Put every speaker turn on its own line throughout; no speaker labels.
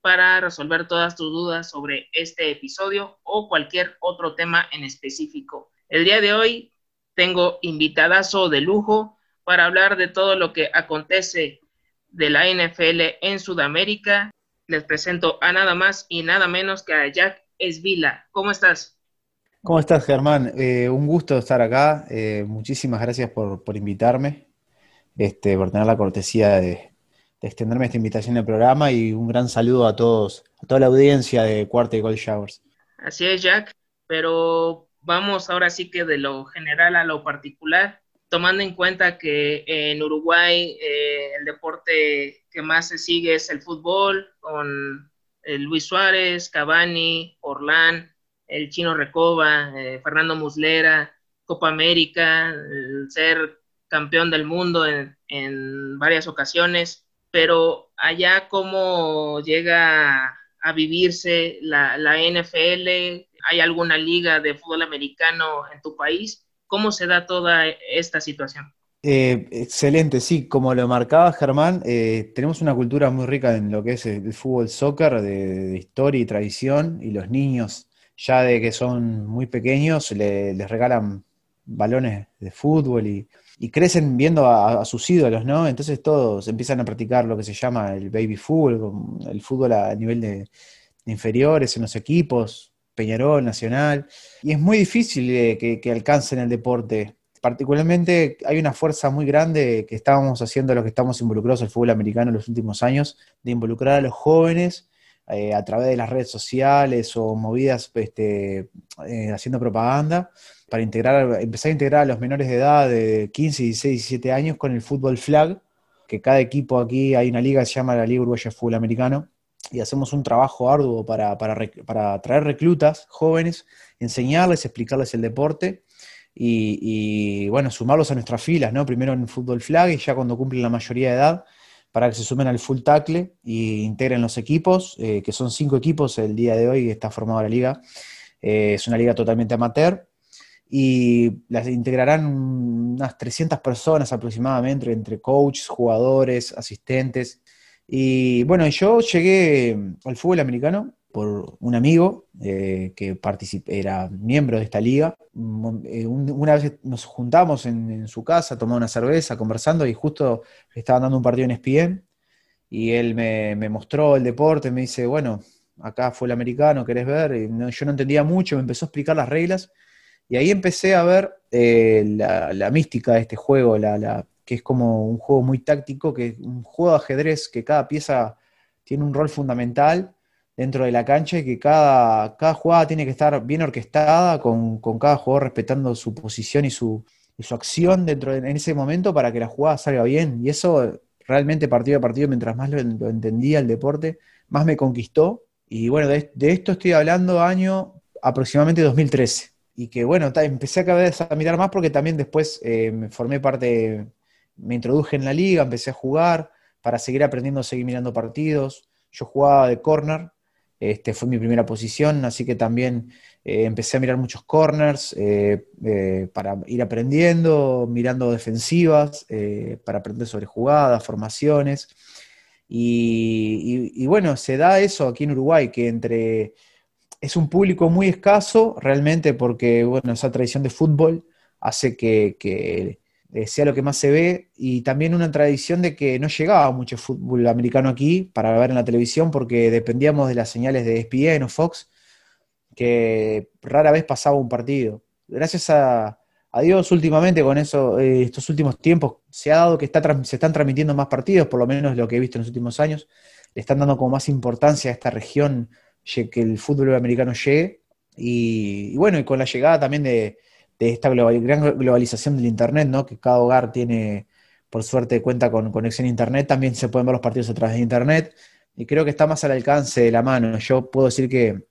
para resolver todas tus dudas sobre este episodio o cualquier otro tema en específico. El día de hoy tengo invitadazo de lujo para hablar de todo lo que acontece de la NFL en Sudamérica. Les presento a nada más y nada menos que a Jack Esvila. ¿Cómo estás?
¿Cómo estás, Germán? Eh, un gusto estar acá. Eh, muchísimas gracias por, invitarme, este, por tener la cortesía de, de extenderme esta invitación al programa y un gran saludo a todos, a toda la audiencia de Cuarta y Gold Showers.
Así es, Jack, pero vamos ahora sí que de lo general a lo particular, tomando en cuenta que en Uruguay eh, el deporte que más se sigue es el fútbol, con Luis Suárez, Cavani, Orlán, el Chino Recoba, eh, Fernando Muslera, Copa América, el ser campeón del mundo en, en varias ocasiones pero allá cómo llega a vivirse la, NFL, ¿hay alguna liga de fútbol americano en tu país? ¿Cómo se da toda esta situación?
Eh, excelente, sí, como lo marcaba Germán, eh, tenemos una cultura muy rica en lo que es el, fútbol soccer, de, historia y tradición, y los niños ya de que son muy pequeños les regalan balones de fútbol y, y crecen viendo a, sus ídolos, ¿no? Entonces todos empiezan a practicar lo que se llama el baby fútbol, el fútbol a nivel de, inferiores en los equipos, Peñarol, Nacional, y es muy difícil que, que, alcancen el deporte. Particularmente hay una fuerza muy grande que estábamos haciendo los que estamos involucrados el fútbol americano en los últimos años, de involucrar a los jóvenes eh, a través de las redes sociales o movidas este, eh, haciendo propaganda para integrar, empezar a integrar a los menores de edad de 15, 16, 17 años con el fútbol flag, que cada equipo aquí hay una liga que se llama la Liga Uruguaya de Fútbol Americano, y hacemos un trabajo arduo para, para, traer reclutas jóvenes, enseñarles, explicarles el deporte y, bueno, sumarlos a nuestras filas, ¿no? Primero en fútbol flag y ya cuando cumplen la mayoría de edad, para que se sumen al full tackle e integren los equipos, eh, que son cinco equipos el día de hoy está formada la liga. Eh, es una liga totalmente amateur, y las integrarán unas 300 personas aproximadamente, entre coaches, jugadores, asistentes. Y bueno, yo llegué al fútbol americano por un amigo eh, que era miembro de esta liga. Eh, una vez nos juntamos en, su casa, tomamos una cerveza, conversando, y justo estaban dando un partido en ESPN, y él me, mostró el deporte, me dice, bueno, acá fue el americano, ¿querés ver? Y yo no entendía mucho, me empezó a explicar las reglas, y ahí empecé a ver eh, la, mística de este juego, la, que es como un juego muy táctico, que un juego de ajedrez que cada pieza tiene un rol fundamental dentro de la cancha y que cada, cada jugada tiene que estar bien orquestada, con, cada jugador respetando su posición y su, su acción dentro de, en ese momento para que la jugada salga bien. Y eso realmente partido a partido, mientras más lo, entendía el deporte, más me conquistó. Y bueno, de, de esto estoy hablando año aproximadamente 2013 y que bueno, empecé a cada vez a mirar más porque también después eh, me formé parte, me introduje en la liga, empecé a jugar para seguir aprendiendo, seguir mirando partidos. Yo jugaba de corner, este, fue mi primera posición, así que también eh, empecé a mirar muchos corners eh, para ir aprendiendo, mirando defensivas, para aprender sobre jugadas, formaciones. y, bueno, se da eso aquí en Uruguay, que entre es un público muy escaso realmente porque, bueno, esa tradición de fútbol hace que, eh, sea lo que más se ve y también una tradición de que no llegaba mucho fútbol americano aquí para ver en la televisión porque dependíamos de las señales de ESPN o Fox, que rara vez pasaba un partido. Gracias a, Dios últimamente con eso, eh, estos últimos tiempos, se ha dado que está, se están transmitiendo más partidos, por lo menos lo que he visto en los últimos años, le están dando como más importancia a esta región que el fútbol americano llegue. Y, bueno, y con la llegada también de, esta gran globalización del Internet, ¿no? que cada hogar tiene, por suerte, cuenta con conexión a Internet, también se pueden ver los partidos a través de Internet. Y creo que está más al alcance de la mano. Yo puedo decir que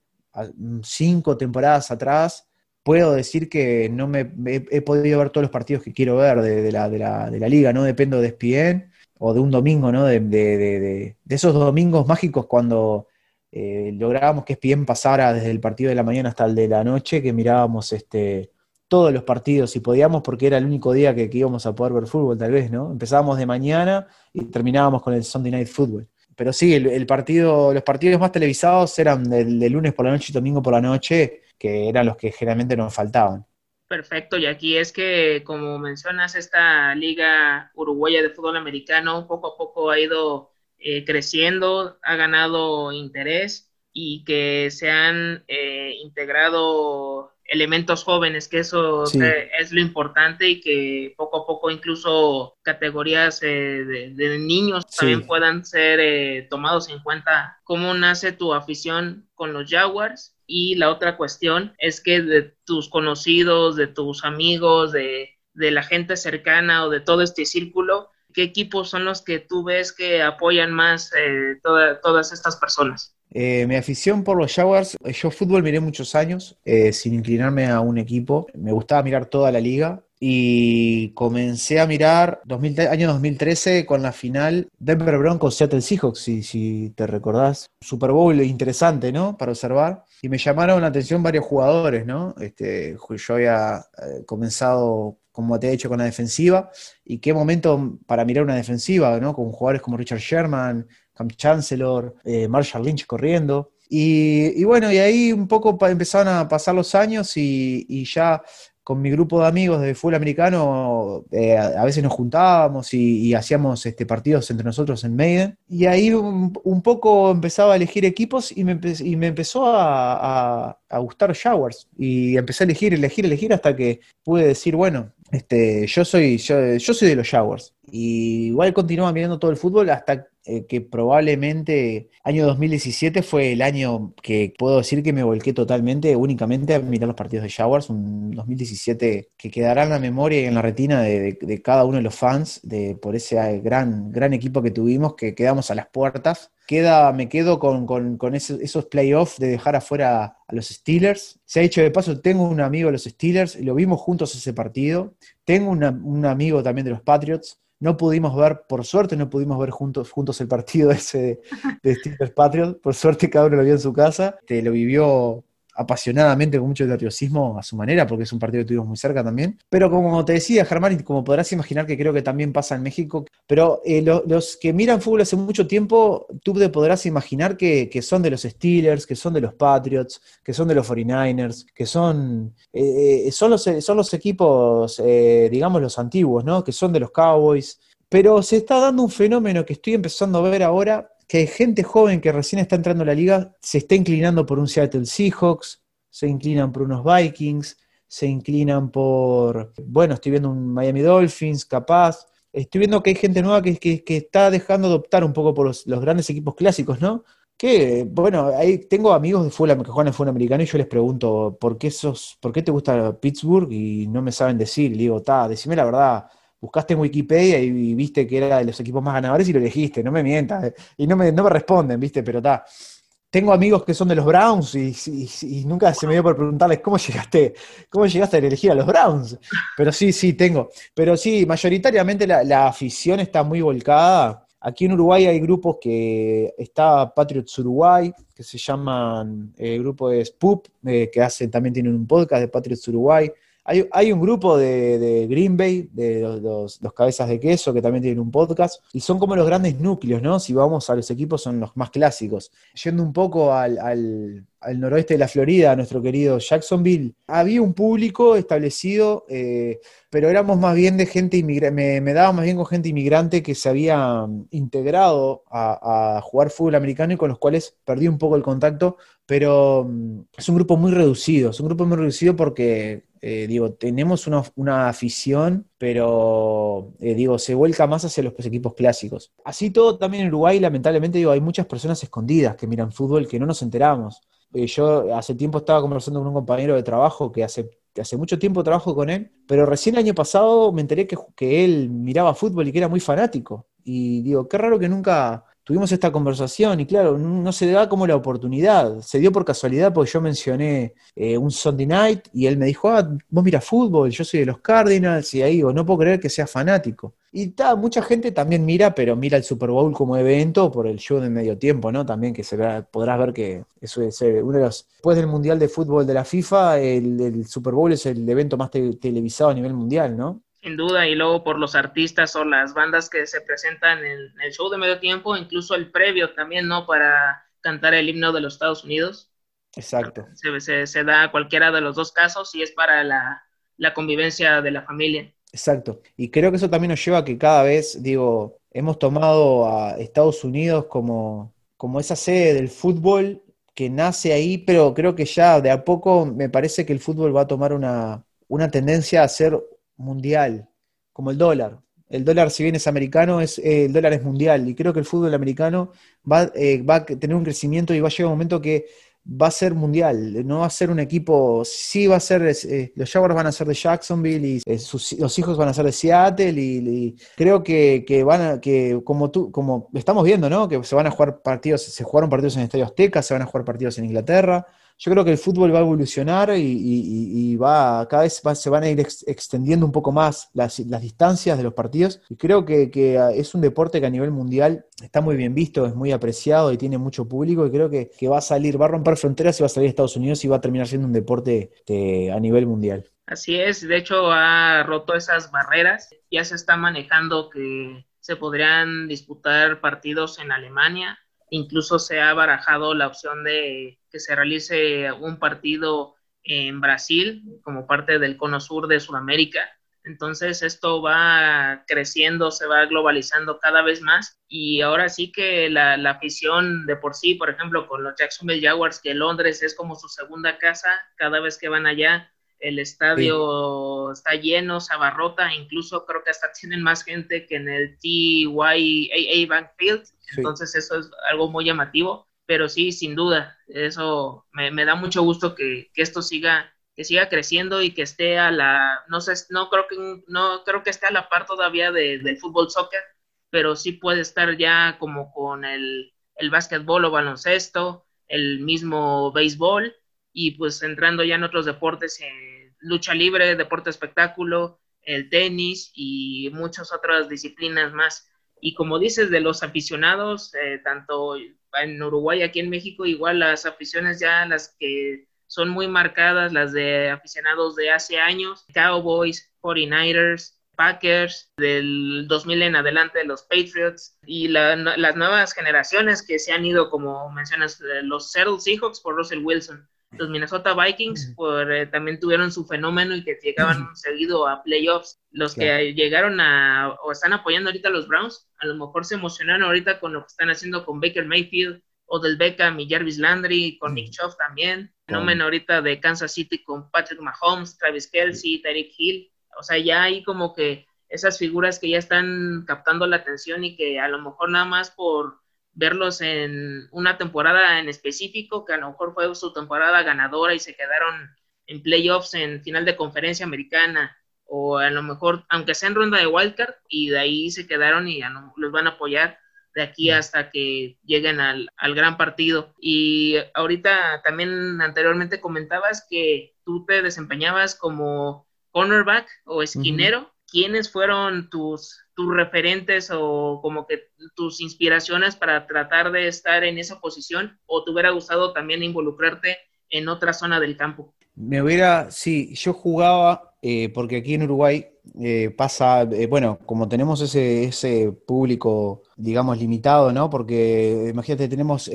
cinco temporadas atrás, puedo decir que no me he, podido ver todos los partidos que quiero ver de, la, de, la, de la, liga, no dependo de ESPN o de un domingo, ¿no? De, de esos domingos mágicos cuando eh, lográbamos que ESPN pasara desde el partido de la mañana hasta el de la noche, que mirábamos este, todos los partidos si podíamos, porque era el único día que, íbamos a poder ver fútbol, tal vez, ¿no? Empezábamos de mañana y terminábamos con el Sunday Night Football. Pero sí, el, partido, los partidos más televisados eran de lunes por la noche y domingo por la noche, que eran los que generalmente nos faltaban.
Perfecto, y aquí es que, como mencionas, esta liga uruguaya de fútbol americano poco a poco ha ido eh, creciendo, ha ganado interés y que se han eh, integrado elementos jóvenes, que eso es lo importante y que poco a poco incluso categorías eh, de, niños también puedan ser tomados en cuenta. ¿Cómo nace tu afición con los Jaguars? Y la otra cuestión es que de tus conocidos, de tus amigos, de, de la gente cercana o de todo este círculo, ¿qué equipos son los que tú ves que apoyan más eh, todas estas personas?
Eh, mi afición por los Jaguars, eh, yo fútbol miré muchos años sin inclinarme a un equipo. Me gustaba mirar toda la liga y comencé a mirar año 2013 con la final Denver Broncos Seattle Seahawks, si, si te recordás. Super Bowl interesante, ¿no? Para observar. Y me llamaron la atención varios jugadores, ¿no? Este, yo había comenzado como te he hecho con la defensiva, y qué momento para mirar una defensiva, ¿no? Con jugadores como Richard Sherman, Cam Chancellor, eh, Marshall Lynch corriendo. Y, bueno, y ahí un poco empezaron a pasar los años y, ya con mi grupo de amigos de fútbol americano, eh, a veces nos juntábamos y, hacíamos este, partidos entre nosotros en Maiden. Y ahí un, poco empezaba a elegir equipos y me, y me empezó a, a, gustar Showers. Y empecé a elegir, elegir, elegir hasta que pude decir, bueno, este, yo soy, yo, yo soy de los Showers. Igual continuaba mirando todo el fútbol hasta eh, que probablemente año 2017 fue el año que puedo decir que me volqué totalmente, únicamente a mirar los partidos de Showers, un 2017 que quedará en la memoria y en la retina de, cada uno de los fans de, por ese gran, gran equipo que tuvimos, que quedamos a las puertas. Queda, me quedo con, esos, playoffs de dejar afuera a los Steelers. Se ha dicho de paso, tengo un amigo de los Steelers, lo vimos juntos ese partido. Tengo un amigo también de los Patriots no pudimos ver, por suerte no pudimos ver juntos, juntos el partido ese de, Steelers Patriots, por suerte cada uno lo vio en su casa, te lo vivió apasionadamente, con mucho nerviosismo a su manera, porque es un partido que tuvimos muy cerca también. Pero como te decía, Germán, y como podrás imaginar que creo que también pasa en México, pero eh, los que miran fútbol hace mucho tiempo, tú te podrás imaginar que, son de los Steelers, que son de los Patriots, que son de los 49ers, que son, eh, eh, son, los, son los equipos, digamos, los antiguos, ¿no? Que son de los Cowboys. Pero se está dando un fenómeno que estoy empezando a ver ahora, que gente joven que recién está entrando a la liga se está inclinando por un Seattle Seahawks, se inclinan por unos Vikings, se inclinan por, bueno, estoy viendo un Miami Dolphins, capaz. Estoy viendo que hay gente nueva que, que, está dejando de optar un poco por los, grandes equipos clásicos, ¿no? Que, bueno, ahí tengo amigos de fútbol, que juegan en americano y yo les pregunto, ¿por qué, sos, ¿por qué te gusta Pittsburgh? Y no me saben decir. Digo, ta, decime la verdad, buscaste en Wikipedia y, viste que era de los equipos más ganadores y lo elegiste, no me mientas. Eh, y no me, no me responden, viste, pero está. Tengo amigos que son de los Browns y, nunca se me dio por preguntarles cómo llegaste, cómo llegaste a elegir a los Browns. Pero sí, sí, tengo. Pero sí, mayoritariamente la, afición está muy volcada. Aquí en Uruguay hay grupos que está Patriots Uruguay, que se llaman, el eh, grupo de SPUP, eh, que hacen, también tienen un podcast de Patriots Uruguay. Hay, un grupo de, Green Bay, de los, cabezas de queso, que también tienen un podcast, y son como los grandes núcleos, ¿no? Si vamos a los equipos, son los más clásicos. Yendo un poco al, noroeste de la Florida, nuestro querido Jacksonville, había un público establecido, eh, pero éramos más bien de gente inmigrante, me, daba más bien con gente inmigrante que se había integrado a, a jugar fútbol americano y con los cuales perdí un poco el contacto, pero mm, es un grupo muy reducido, es un grupo muy reducido porque eh, digo, tenemos una, afición, pero eh, digo, se vuelca más hacia los equipos clásicos. Así todo también en Uruguay, lamentablemente, digo, hay muchas personas escondidas que miran fútbol que no nos enteramos. Eh, yo hace tiempo estaba conversando con un compañero de trabajo que hace, hace mucho tiempo trabajo con él, pero recién el año pasado me enteré que, que él miraba fútbol y que era muy fanático. Y digo, qué raro que nunca tuvimos esta conversación y claro, no se da como la oportunidad. Se dio por casualidad porque yo mencioné eh, un Sunday night y él me dijo, ah, vos mira fútbol, yo soy de los Cardinals y ahí digo, no puedo creer que sea fanático. Y ta, mucha gente también mira, pero mira el Super Bowl como evento por el show de medio tiempo, ¿no? También que se podrás ver que eso es eh, uno de los. Después del Mundial de Fútbol de la FIFA, el, Super Bowl es el evento más televisado a nivel mundial, ¿no?
Sin duda, y luego por los artistas o las bandas que se presentan en el show de medio tiempo, incluso el previo también, ¿no? Para cantar el himno de los Estados Unidos.
Exacto.
Se, se, da cualquiera de los dos casos y es para la, la convivencia de la familia.
Exacto. Y creo que eso también nos lleva a que cada vez, digo, hemos tomado a Estados Unidos como, como esa sede del fútbol que nace ahí, pero creo que ya de a poco me parece que el fútbol va a tomar una, una tendencia a ser mundial, como el dólar. El dólar, si bien es americano, es, eh, el dólar es mundial. Y creo que el fútbol americano va, eh, va a tener un crecimiento y va a llegar un momento que va a ser mundial, no va a ser un equipo, sí va a ser, eh, los Jaguars van a ser de Jacksonville y eh, los hijos van a ser de Seattle y, creo que, van a, que como tú, como estamos viendo, ¿no? Que se van a jugar partidos, se jugaron partidos en el Estadio Azteca, se van a jugar partidos en Inglaterra, yo creo que el fútbol va a evolucionar y, va cada vez se van a ir extendiendo un poco más las, distancias de los partidos. Y creo que, ah, es un deporte que a nivel mundial está muy bien visto, es muy apreciado y tiene mucho público. Y creo que, va a salir, va a romper fronteras y va a salir a Estados Unidos y va a terminar siendo un deporte a nivel mundial.
Así es, de hecho ha roto esas barreras. Ya se está manejando que se podrían disputar partidos en Alemania, Incluso se ha barajado la opción de que se realice un partido en Brasil como parte del cono sur de Sudamérica. Entonces esto va creciendo, se va globalizando cada vez más y ahora sí que la, afición de por sí, por ejemplo, con los Jacksonville Jaguars, que Londres es como su segunda casa, cada vez que van allá el estadio está lleno, se abarrota, incluso creo que hasta tienen más gente que en el TYAA Bank Field, entonces eso es algo muy llamativo, pero sí, sin duda, eso me, da mucho gusto que, esto siga que siga creciendo y que esté a la, no sé, no creo que, no creo que esté a la par todavía del fútbol soccer, pero sí puede estar ya como con el, el básquetbol o baloncesto, el mismo béisbol, y pues entrando ya en otros deportes, eh, lucha libre, deporte espectáculo, el tenis y muchas otras disciplinas más. Y como dices, de los aficionados, eh, tanto en Uruguay, aquí en México, igual las aficiones ya las que son muy marcadas, las de aficionados de hace años, Cowboys, 49ers, Packers, del 2000 en adelante los Patriots y las nuevas generaciones que se han ido, como mencionas, eh, los Seattle Seahawks por Russell Wilson los Minnesota Vikings por, eh, también tuvieron su fenómeno y que llegaban seguido a playoffs. Los que llegaron a o están apoyando ahorita a los Browns, a lo mejor se emocionaron ahorita con lo que están haciendo con Baker Mayfield, o del Beckham y Jarvis Landry, con Nick Chubb también. Fenómeno ahorita de Kansas City con Patrick Mahomes, Travis Kelsey, Tyreek Hill. O sea, ya hay como que esas figuras que ya están captando la atención y que a lo mejor nada más por verlos en una temporada en específico, que a lo mejor fue su temporada ganadora y se quedaron en playoffs en final de conferencia americana, o a lo mejor, aunque sea en ronda de wildcard, y de ahí se quedaron y los van a apoyar de aquí hasta que lleguen al, al, gran partido. Y ahorita también anteriormente comentabas que tú te desempeñabas como cornerback o esquinero. ¿Quiénes fueron tus, tus referentes o como que tus inspiraciones para tratar de estar en esa posición o te hubiera gustado también involucrarte en otra zona del campo?
Me hubiera, sí, yo jugaba, eh, porque aquí en Uruguay eh, pasa, eh, bueno, como tenemos ese, ese público, digamos, limitado, ¿no? Porque imagínate, tenemos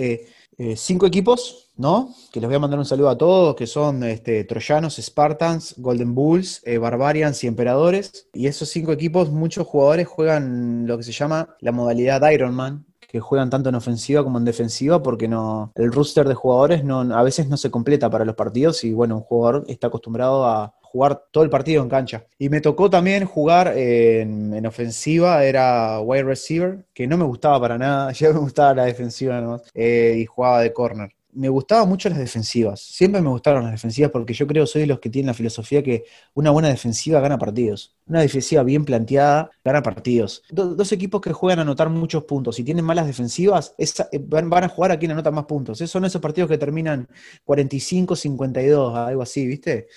cinco equipos ¿no? Que les voy a mandar un saludo a todos, que son este, Troyanos, Spartans, Golden Bulls, eh, Barbarians y Emperadores. Y esos cinco equipos, muchos jugadores juegan lo que se llama la modalidad Ironman, que juegan tanto en ofensiva como en defensiva, porque no, el roster de jugadores no, a veces no se completa para los partidos y bueno, un jugador está acostumbrado a jugar todo el partido en cancha. Y me tocó también jugar en, ofensiva, era wide receiver, que no me gustaba para nada, ya me gustaba la defensiva nomás, eh, y jugaba de corner. Me gustaban mucho las defensivas. Siempre me gustaron las defensivas porque yo creo soy de los que tienen la filosofía que una buena defensiva gana partidos. Una defensiva bien planteada gana partidos. dos equipos que juegan a anotar muchos puntos y tienen malas defensivas eh, van, a jugar a quien anota más puntos. Esos son esos partidos que terminan 45, 52, algo así, ¿viste?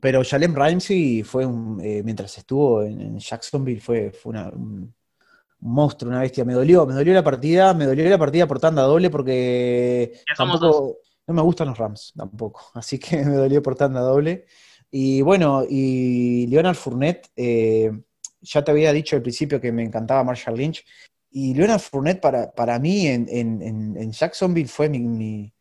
Pero Jalem Ramsey fue un, eh, mientras estuvo en, Jacksonville, fue, fue una, un, monstruo, una bestia. Me dolió, me dolió la partida, me dolió la partida por tanda doble porque tampoco, no me gustan los Rams tampoco. Así que me dolió por tanda doble. Y bueno, y Leonard Fournette, eh, ya te había dicho al principio que me encantaba Marshall Lynch. Y Leonard Fournette para, para mí en, en, Jacksonville fue mi,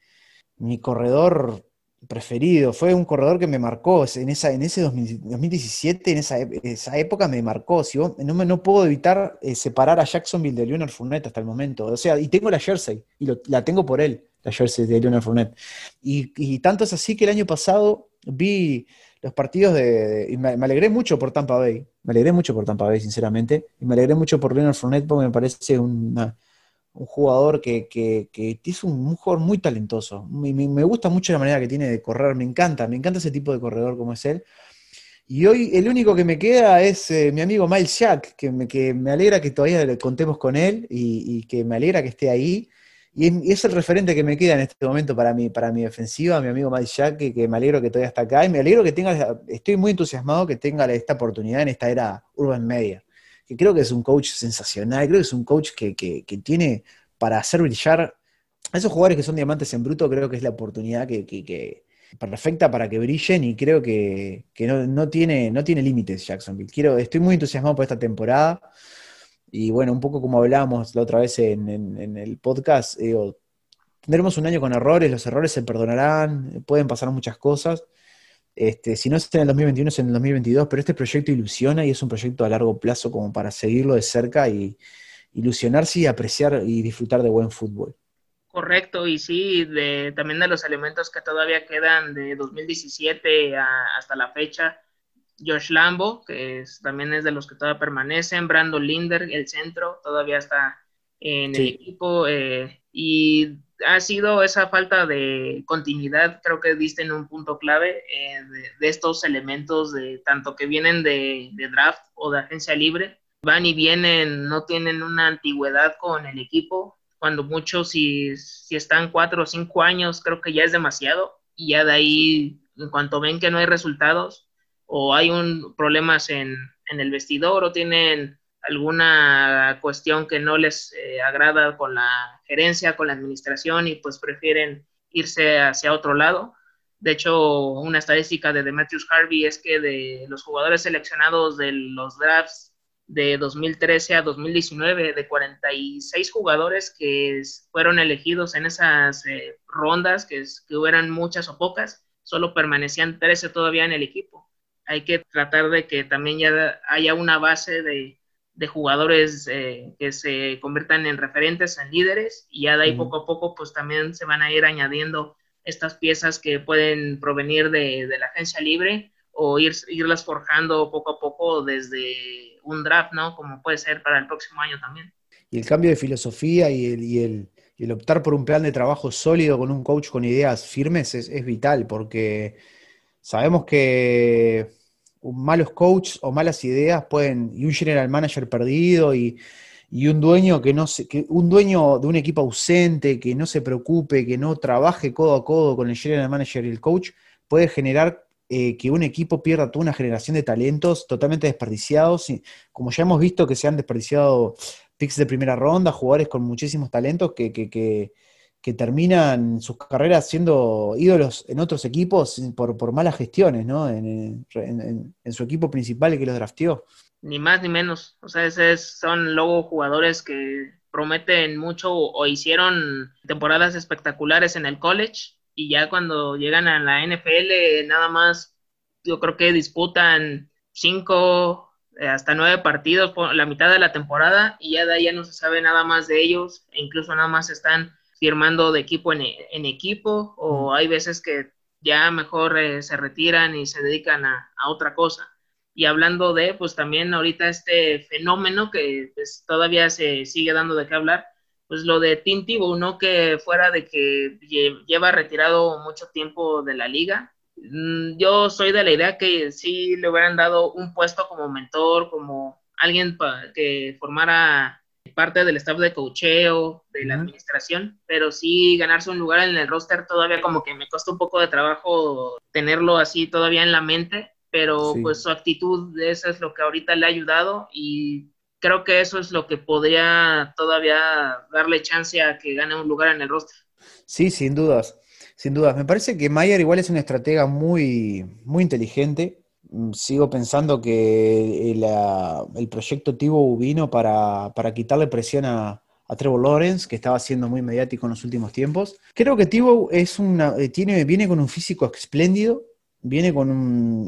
mi corredor preferido, fue un corredor que me marcó en, esa, en ese 2017, en esa, esa época me marcó. Si no, no puedo evitar eh, separar a Jacksonville de Leonard Fournette hasta el momento. O sea, y tengo la jersey, y la tengo por él, la jersey de Leonard Fournette. Y, tanto es así que el año pasado vi los partidos de... y me, alegré mucho por Tampa Bay, me alegré mucho por Tampa Bay, sinceramente, y me alegré mucho por Leonard Fournette porque me parece una un jugador que, que, es un, jugador muy talentoso. Me, me, gusta mucho la manera que tiene de correr, me encanta, me encanta ese tipo de corredor como es él. Y hoy el único que me queda es eh, mi amigo Miles Jack, que me, que me alegra que todavía le contemos con él y, que me alegra que esté ahí. Y, es el referente que me queda en este momento para mi, para mi defensiva, mi amigo Miles Jack, que, que, me alegro que todavía está acá. Y me alegro que tenga, estoy muy entusiasmado que tenga esta oportunidad en esta era Urban Media que creo que es un coach sensacional, creo que es un coach que, tiene para hacer brillar a esos jugadores que son diamantes en bruto, creo que es la oportunidad que, perfecta para que brillen y creo que, no, tiene, no tiene límites Jacksonville. Quiero, estoy muy entusiasmado por esta temporada y bueno, un poco como hablábamos la otra vez en, el podcast, tendremos un año con errores, los errores se perdonarán, pueden pasar muchas cosas. Este, si no es en el 2021, es en el 2022, pero este proyecto ilusiona y es un proyecto a largo plazo como para seguirlo de cerca y ilusionarse y apreciar y disfrutar de buen fútbol.
Correcto, y sí, de, también de los elementos que todavía quedan de 2017 hasta la fecha, Josh Lambo, que también es de los que todavía permanecen, Brandon Linder, el centro, todavía está en el equipo, eh, y ha sido esa falta de continuidad, creo que diste en un punto clave eh, de, estos elementos de tanto que vienen de, draft o de agencia libre, van y vienen, no tienen una antigüedad con el equipo, cuando muchos si, si están cuatro o cinco años, creo que ya es demasiado, y ya de ahí, en cuanto ven que no hay resultados, o hay un problemas en, en el vestidor, o tienen alguna cuestión que no les eh, agrada con la gerencia, con la administración y pues prefieren irse hacia otro lado. De hecho, una estadística de Demetrius Harvey es que de los jugadores seleccionados de los drafts de 2013 a 2019, de 46 jugadores que fueron elegidos en esas eh, rondas, que, que hubieran muchas o pocas, solo permanecían 13 todavía en el equipo. Hay que tratar de que también ya haya una base de, de jugadores eh, que se conviertan en referentes, en líderes, y ya de ahí poco a poco pues también se van a ir añadiendo estas piezas que pueden provenir de, la agencia libre o ir, irlas forjando poco a poco desde un draft, ¿no? Como puede ser para el próximo año también.
Y el cambio de filosofía y el, y el, el optar por un plan de trabajo sólido con un coach con ideas firmes es, es vital porque sabemos que malos coaches o malas ideas pueden, y un general manager perdido y, un dueño que no se, que un dueño de un equipo ausente, que no se preocupe, que no trabaje codo a codo con el general manager y el coach, puede generar eh, que un equipo pierda toda una generación de talentos totalmente desperdiciados. Y, como ya hemos visto que se han desperdiciado picks de primera ronda, jugadores con muchísimos talentos que, que, que que terminan sus carreras siendo ídolos en otros equipos por, malas gestiones, ¿no? En, su equipo principal que los drafteó.
Ni más ni menos. O sea, esos son luego jugadores que prometen mucho o hicieron temporadas espectaculares en el college y ya cuando llegan a la NFL nada más yo creo que disputan cinco eh, hasta nueve partidos por la mitad de la temporada y ya de ahí ya no se sabe nada más de ellos e incluso nada más están firmando de equipo en, equipo o hay veces que ya mejor eh, se retiran y se dedican a, otra cosa. Y hablando de, pues también ahorita este fenómeno que pues, todavía se sigue dando de qué hablar, pues lo de Tim Tebow, no que fuera de que lleva retirado mucho tiempo de la liga. Mm, yo soy de la idea que sí le hubieran dado un puesto como mentor, como alguien que formara parte del staff de cocheo, de la administración, pero sí ganarse un lugar en el roster todavía como que me costó un poco de trabajo tenerlo así todavía en la mente, pero pues su actitud, eso es lo que ahorita le ha ayudado y creo que eso es lo que podría todavía darle chance a que gane un lugar en el roster.
Sí, sin dudas, sin dudas. Me parece que Mayer igual es una estratega muy, muy inteligente. Mm, sigo pensando que el, proyecto Tibo vino para, quitarle presión a, Trevor Lawrence, que estaba siendo muy mediático en los últimos tiempos. Creo que Tibo es una, eh, tiene, viene con un físico espléndido, viene con un,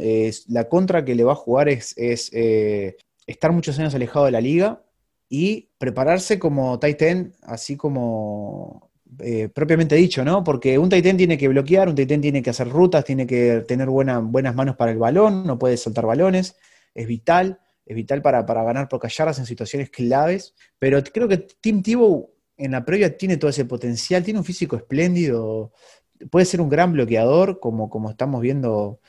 la contra que le va a jugar es, eh, estar muchos años alejado de la liga y prepararse como Titan, así como eh, propiamente dicho, ¿no? Porque un Titan tiene que bloquear, un Titan tiene que hacer rutas, tiene que tener buenas manos para el balón, no puede soltar balones, es vital, es vital para, para ganar por callarlas en situaciones claves. Pero creo que Tim Tebow en la previa tiene todo ese potencial, tiene un físico espléndido, puede ser un gran bloqueador, como, como estamos viendo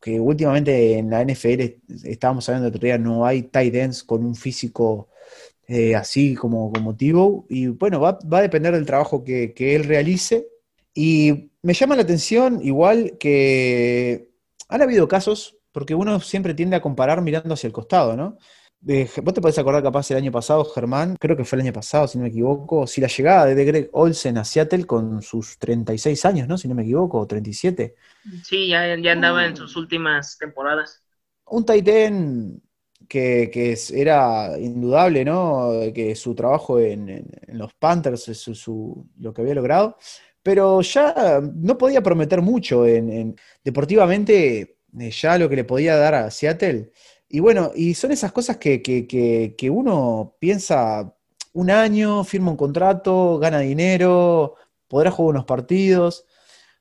que últimamente en la NFL estábamos hablando de otro día, no hay tight ends con un físico eh, así como, como. Y bueno, va, a depender del trabajo que, él realice. Y me llama la atención, igual que han habido casos, porque uno siempre tiende a comparar mirando hacia el costado, ¿no? vos te podés acordar capaz el año pasado, Germán, creo que fue el año pasado, si no me equivoco, si la llegada de Greg Olsen a Seattle con sus 36 años, ¿no? Si no me equivoco, o 37.
Sí, ya, ya andaba en sus últimas temporadas.
Un Titan que, que, era indudable, ¿no? Que su trabajo en, los Panthers, su, lo que había logrado, pero ya no podía prometer mucho en, deportivamente, eh, ya lo que le podía dar a Seattle y bueno, y son esas cosas que, uno piensa un año, firma un contrato, gana dinero, podrá jugar unos partidos,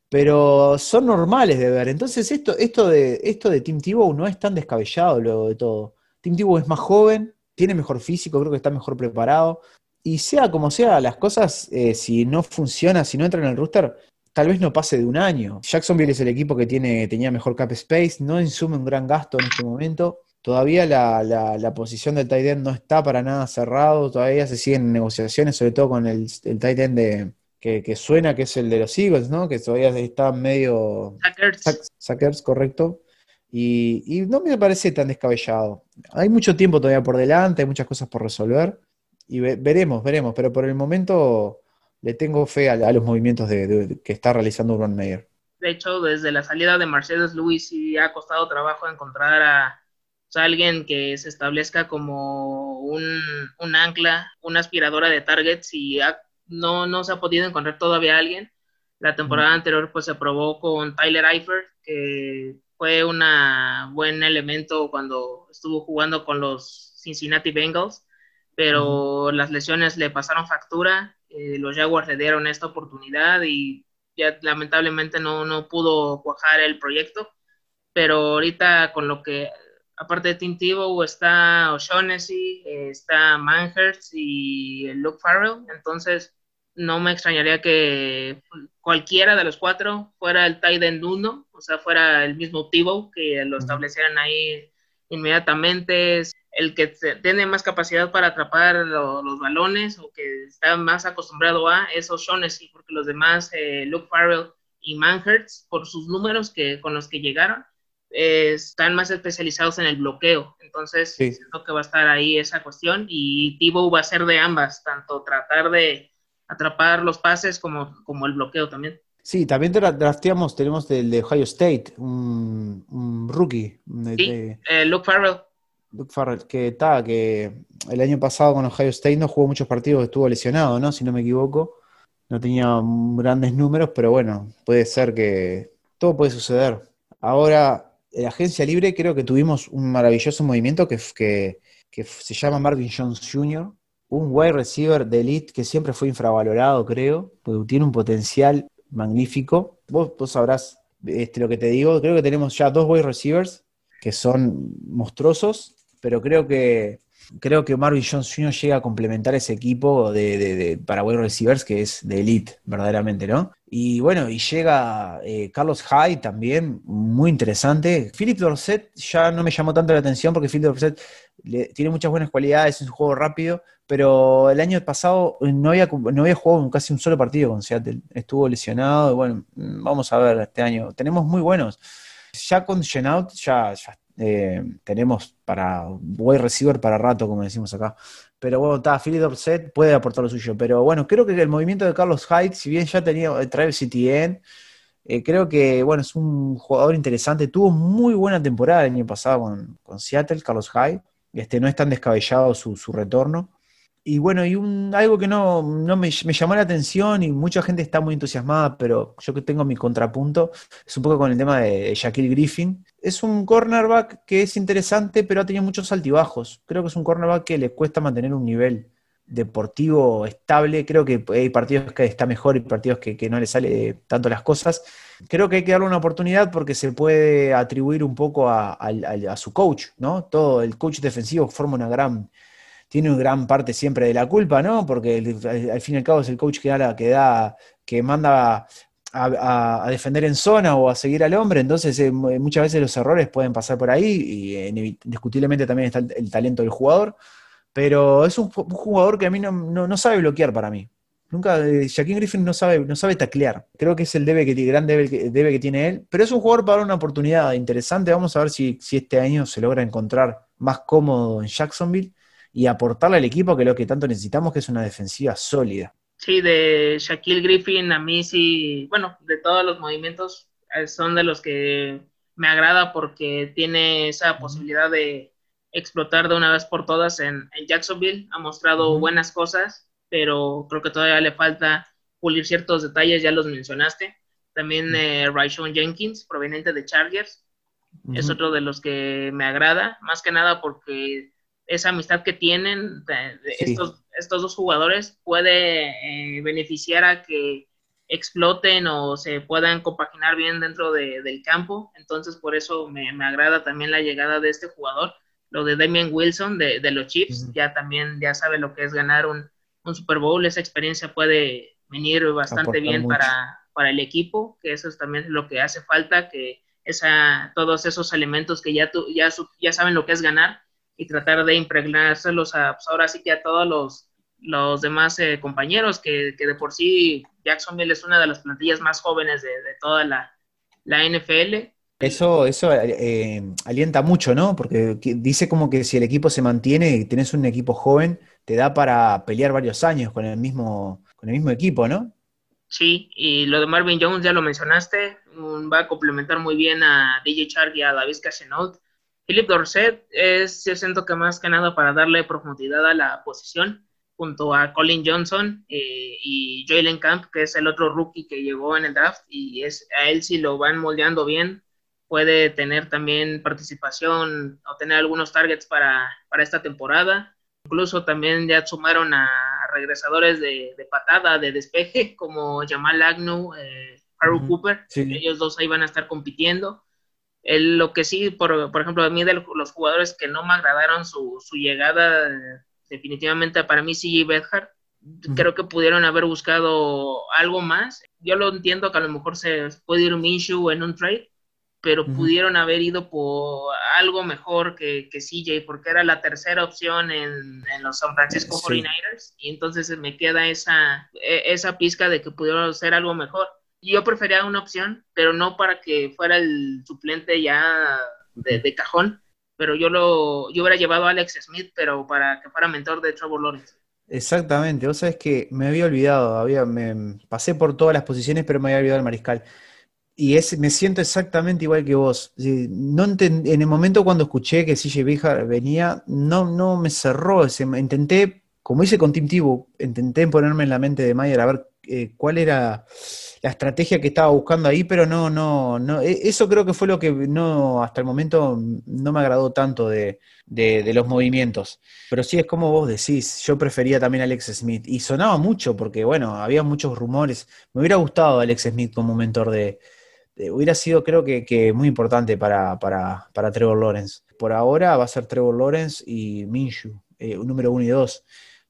pero son normales de ver. Entonces esto, esto, de, esto de Tim Tebow no es tan descabellado luego de todo. Tim Tebow es más joven, tiene mejor físico, creo que está mejor preparado. Y sea como sea, las cosas, eh, si no funciona, si no entra en el rooster, tal vez no pase de un año. Jacksonville es el equipo que tiene, tenía mejor cap space, no insume un gran gasto en este momento. Todavía la, posición del tight end no está para nada cerrado, todavía se siguen negociaciones, sobre todo con el, el tight end de, que, suena que es el de los Eagles, ¿no? Que todavía está medio... Sackers. correcto. Y, no me parece tan descabellado. Hay mucho tiempo todavía por delante, hay muchas cosas por resolver. Y veremos, veremos. Pero por el momento le tengo fe a, los movimientos de, que está realizando Urban Meyer.
De hecho, desde la salida de Mercedes Lewis sí ha costado trabajo encontrar a, o sea, alguien que se establezca como un, ancla, una aspiradora de targets y no, no se ha podido encontrar todavía alguien. La temporada anterior pues se probó con Tyler Eifert, que fue un buen elemento cuando estuvo jugando con los Cincinnati Bengals, pero las lesiones le pasaron factura, eh, los Jaguars le dieron esta oportunidad y ya lamentablemente no, no pudo cuajar el proyecto, pero ahorita con lo que aparte de Tim Tebow está O'Shaughnessy, está Manhurst y Luke Farrell, entonces no me extrañaría que cualquiera de los cuatro fuera el tight end uno, o sea, fuera el mismo Tebow, que lo establecieran ahí inmediatamente, es el que tiene más capacidad para atrapar los balones o que está más acostumbrado a es O'Shaughnessy, porque los demás, eh, Luke Farrell y Manhurst, por sus números que, con los que llegaron, están más especializados en el bloqueo. Entonces, sí. creo que va a estar ahí esa cuestión y Tibo va a ser de ambas, tanto tratar de atrapar los pases como, como el bloqueo también.
Sí, también drafteamos, tenemos del de Ohio State, un, rookie.
sí, eh, Luke Farrell.
Luke Farrell, que está, que el año pasado con Ohio State no jugó muchos partidos, estuvo lesionado, ¿no? Si no me equivoco. No tenía grandes números, pero bueno, puede ser que todo puede suceder. Ahora, en la agencia libre creo que tuvimos un maravilloso movimiento que, que, se llama Marvin Jones Jr., un wide receiver de elite que siempre fue infravalorado, creo, porque tiene un potencial magnífico. Vos, sabrás este, lo que te digo. Creo que tenemos ya dos wide receivers que son monstruosos, pero creo que Creo que Marvin Jones Jr. llega a complementar ese equipo de, de, para receivers que es de elite, verdaderamente, ¿no? Y bueno, y llega eh, Carlos Hyde también, muy interesante. Philip Dorset ya no me llamó tanto la atención porque Philip Dorset tiene muchas buenas cualidades, es un juego rápido, pero el año pasado no había, no había jugado casi un solo partido con Seattle. Estuvo lesionado y bueno, vamos a ver este año. Tenemos muy buenos. Ya con Genout ya, ya eh, tenemos para wide receiver para rato, como decimos acá. Pero bueno, está, Philip Dorset puede aportar lo suyo. Pero bueno, creo que el movimiento de Carlos Hyde, si bien ya tenía eh, Travis Etienne, eh, creo que bueno, es un jugador interesante. Tuvo muy buena temporada el año pasado con, con Seattle, Carlos Hyde. Este, no es tan descabellado su, su retorno. Y bueno, y un, algo que no, me, me, llamó la atención y mucha gente está muy entusiasmada, pero yo que tengo mi contrapunto, es un poco con el tema de Shaquille Griffin. Es un cornerback que es interesante, pero ha tenido muchos altibajos. Creo que es un cornerback que le cuesta mantener un nivel deportivo estable. Creo que hay partidos que está mejor y partidos que, que no le sale tanto las cosas. Creo que hay que darle una oportunidad porque se puede atribuir un poco a, a su coach, ¿no? Todo el coach defensivo forma una gran tiene gran parte siempre de la culpa, ¿no? Porque al fin y al cabo es el coach que da, que, da, que manda a, defender en zona o a seguir al hombre, entonces eh, muchas veces los errores pueden pasar por ahí y indiscutiblemente también está el, talento del jugador, pero es un, jugador que a mí no, sabe bloquear para mí. Nunca, eh, Griffin no sabe, no sabe taclear. Creo que es el debe que, gran debe, debe que tiene él, pero es un jugador para una oportunidad interesante. Vamos a ver si, si este año se logra encontrar más cómodo en Jacksonville y aportarle al equipo que lo que tanto necesitamos, que es una defensiva sólida.
Sí, de Shaquille Griffin, a mí sí, bueno, de todos los movimientos eh, son de los que me agrada porque tiene esa posibilidad de explotar de una vez por todas en, Jacksonville. Ha mostrado buenas cosas, pero creo que todavía le falta pulir ciertos detalles, ya los mencionaste. También eh, Jenkins, proveniente de Chargers, es otro de los que me agrada, más que nada porque esa amistad que tienen estos, estos dos jugadores puede eh, beneficiar a que exploten o se puedan compaginar bien dentro del campo. Entonces, por eso me, agrada también la llegada de este jugador. Lo de Damian Wilson de, los Chiefs, ya también ya sabe lo que es ganar un, Super Bowl. Esa experiencia puede venir bastante bien para, para el equipo, que eso es también lo que hace falta, que esa, todos esos elementos que ya, ya, ya saben lo que es ganar, y tratar de impregnárselos a, pues ahora sí que a todos los, los demás eh, compañeros, que, que, de por sí Jacksonville es una de las plantillas más jóvenes de, de toda la, la, NFL.
Eso, eso eh, alienta mucho, ¿no? Porque dice como que si el equipo se mantiene y tienes un equipo joven, te da para pelear varios años con el mismo, con el mismo equipo, ¿no?
Sí, y lo de Marvin Jones ya lo mencionaste, va a complementar muy bien a DJ Chark y a David Cashenault Philip Dorset es, yo siento que más que nada para darle profundidad a la posición, junto a Colin Johnson eh, y Jalen Camp, que es el otro rookie que llegó en el draft, y es, a él si lo van moldeando bien, puede tener también participación o tener algunos targets para, para esta temporada. Incluso también ya sumaron a regresadores de, patada, de despeje, como Jamal Agnew, eh, Haru Cooper. Ellos dos ahí van a estar compitiendo lo que sí, por, por, ejemplo, a mí de los jugadores que no me agradaron su, su llegada, definitivamente para mí CJ Bedhart, creo que pudieron haber buscado algo más. Yo lo entiendo que a lo mejor se puede ir Minshew en un trade, pero pudieron haber ido por algo mejor que, que, CJ, porque era la tercera opción en, en los San Francisco 49ers, y entonces me queda esa, e, esa pizca de que pudieron hacer algo mejor yo prefería una opción, pero no para que fuera el suplente ya de, cajón, pero yo lo yo hubiera llevado a Alex Smith, pero para que fuera mentor de Trevor Lawrence.
Exactamente, vos sabés que me había olvidado, había, me pasé por todas las posiciones, pero me había olvidado el mariscal. Y es, me siento exactamente igual que vos. No en el momento cuando escuché que CJ Beathard venía, no, no me cerró. intenté, como hice con Tim Tebow, intenté ponerme en la mente de Mayer a ver eh, cuál era la estrategia que estaba buscando ahí, pero no, no, no, e, eso creo que fue lo que no, hasta el momento no me agradó tanto de, los movimientos. Pero sí es como vos decís, yo prefería también a Alex Smith. Y sonaba mucho, porque bueno, había muchos rumores. Me hubiera gustado Alex Smith como mentor de, hubiera sido creo que, muy importante para, para, para, Trevor Lawrence. Por ahora va a ser Trevor Lawrence y Minshew. eh, número uno y dos,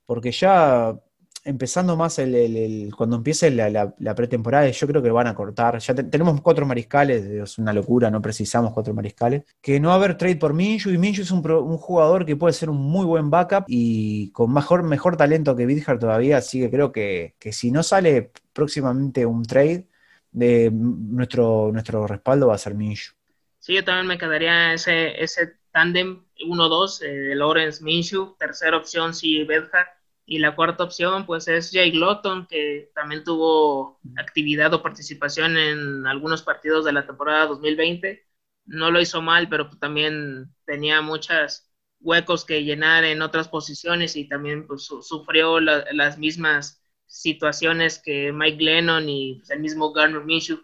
porque ya empezando más el, cuando empiece la, pretemporada, yo creo que van a cortar. Ya tenemos cuatro mariscales, es una locura, no precisamos cuatro mariscales. Que no va a haber trade por Minshew, y Minshew es un, jugador que puede ser un muy buen backup y con mejor, mejor talento que Bidhart todavía, así que creo que, si no sale próximamente un trade, de nuestro, nuestro respaldo va a ser Minshew.
Sí, yo también me quedaría ese, ese tándem 1-2, eh, Lawrence Minshew, tercera opción sí Bedhart y la cuarta opción, pues es Jay Lotton, que también tuvo actividad o participación en algunos partidos de la temporada 2020. No lo hizo mal, pero también tenía muchos huecos que llenar en otras posiciones y también pues, sufrió las mismas situaciones que Mike Lennon y pues, el mismo Garner Minshew.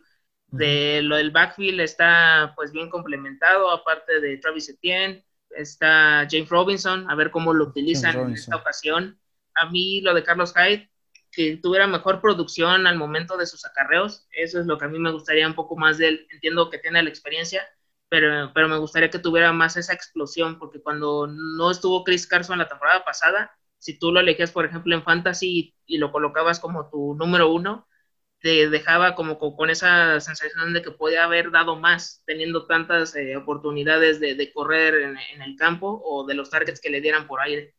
De lo del backfield está pues bien complementado, aparte de Travis Etienne, está James Robinson, a ver cómo lo utilizan en esta ocasión a mí lo de Carlos Hyde, que tuviera mejor producción al momento de sus acarreos, eso es lo que a mí me gustaría un poco más de él. Entiendo que tiene la experiencia, pero, pero me gustaría que tuviera más esa explosión, porque cuando no estuvo Chris Carson la temporada pasada, si tú lo elegías, por ejemplo, en Fantasy y, lo colocabas como tu número uno, te dejaba como con, esa sensación de que podía haber dado más, teniendo tantas eh, oportunidades de, correr en, en, el campo o de los targets que le dieran por aire.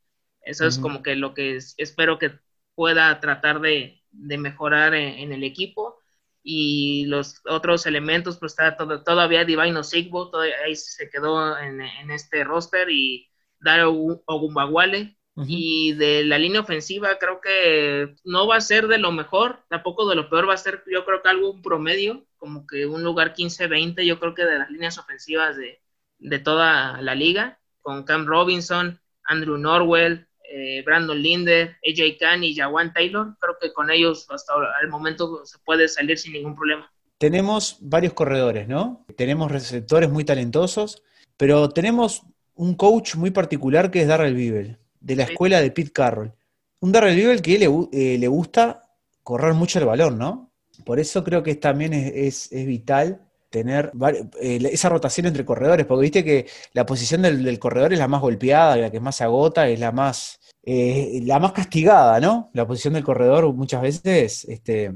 Eso es como que lo que espero que pueda tratar de, mejorar en, el equipo. Y los otros elementos, pues está todo, todavía Divino Sigbo, ahí se quedó en, este roster y Dario Ogumbawale. Y de la línea ofensiva, creo que no va a ser de lo mejor, tampoco de lo peor, va a ser, yo creo que algo un promedio, como que un lugar 15-20, yo creo que de las líneas ofensivas de, de toda la liga, con Cam Robinson, Andrew Norwell, eh, Brandon Linder, AJ Khan y Jawan Taylor. Creo que con ellos hasta el momento se puede salir sin ningún problema.
Tenemos varios corredores, ¿no? Tenemos receptores muy talentosos, pero tenemos un coach muy particular que es Darrell Bibel, de la escuela de Pete Carroll. Un Darrell Bibel que le, eh, le, gusta correr mucho el balón, ¿no? Por eso creo que también es, vital tener eh, esa rotación entre corredores, porque viste que la posición del, del, corredor es la más golpeada, la que más se agota, es la más eh, la más castigada, ¿no? La posición del corredor muchas veces. Este,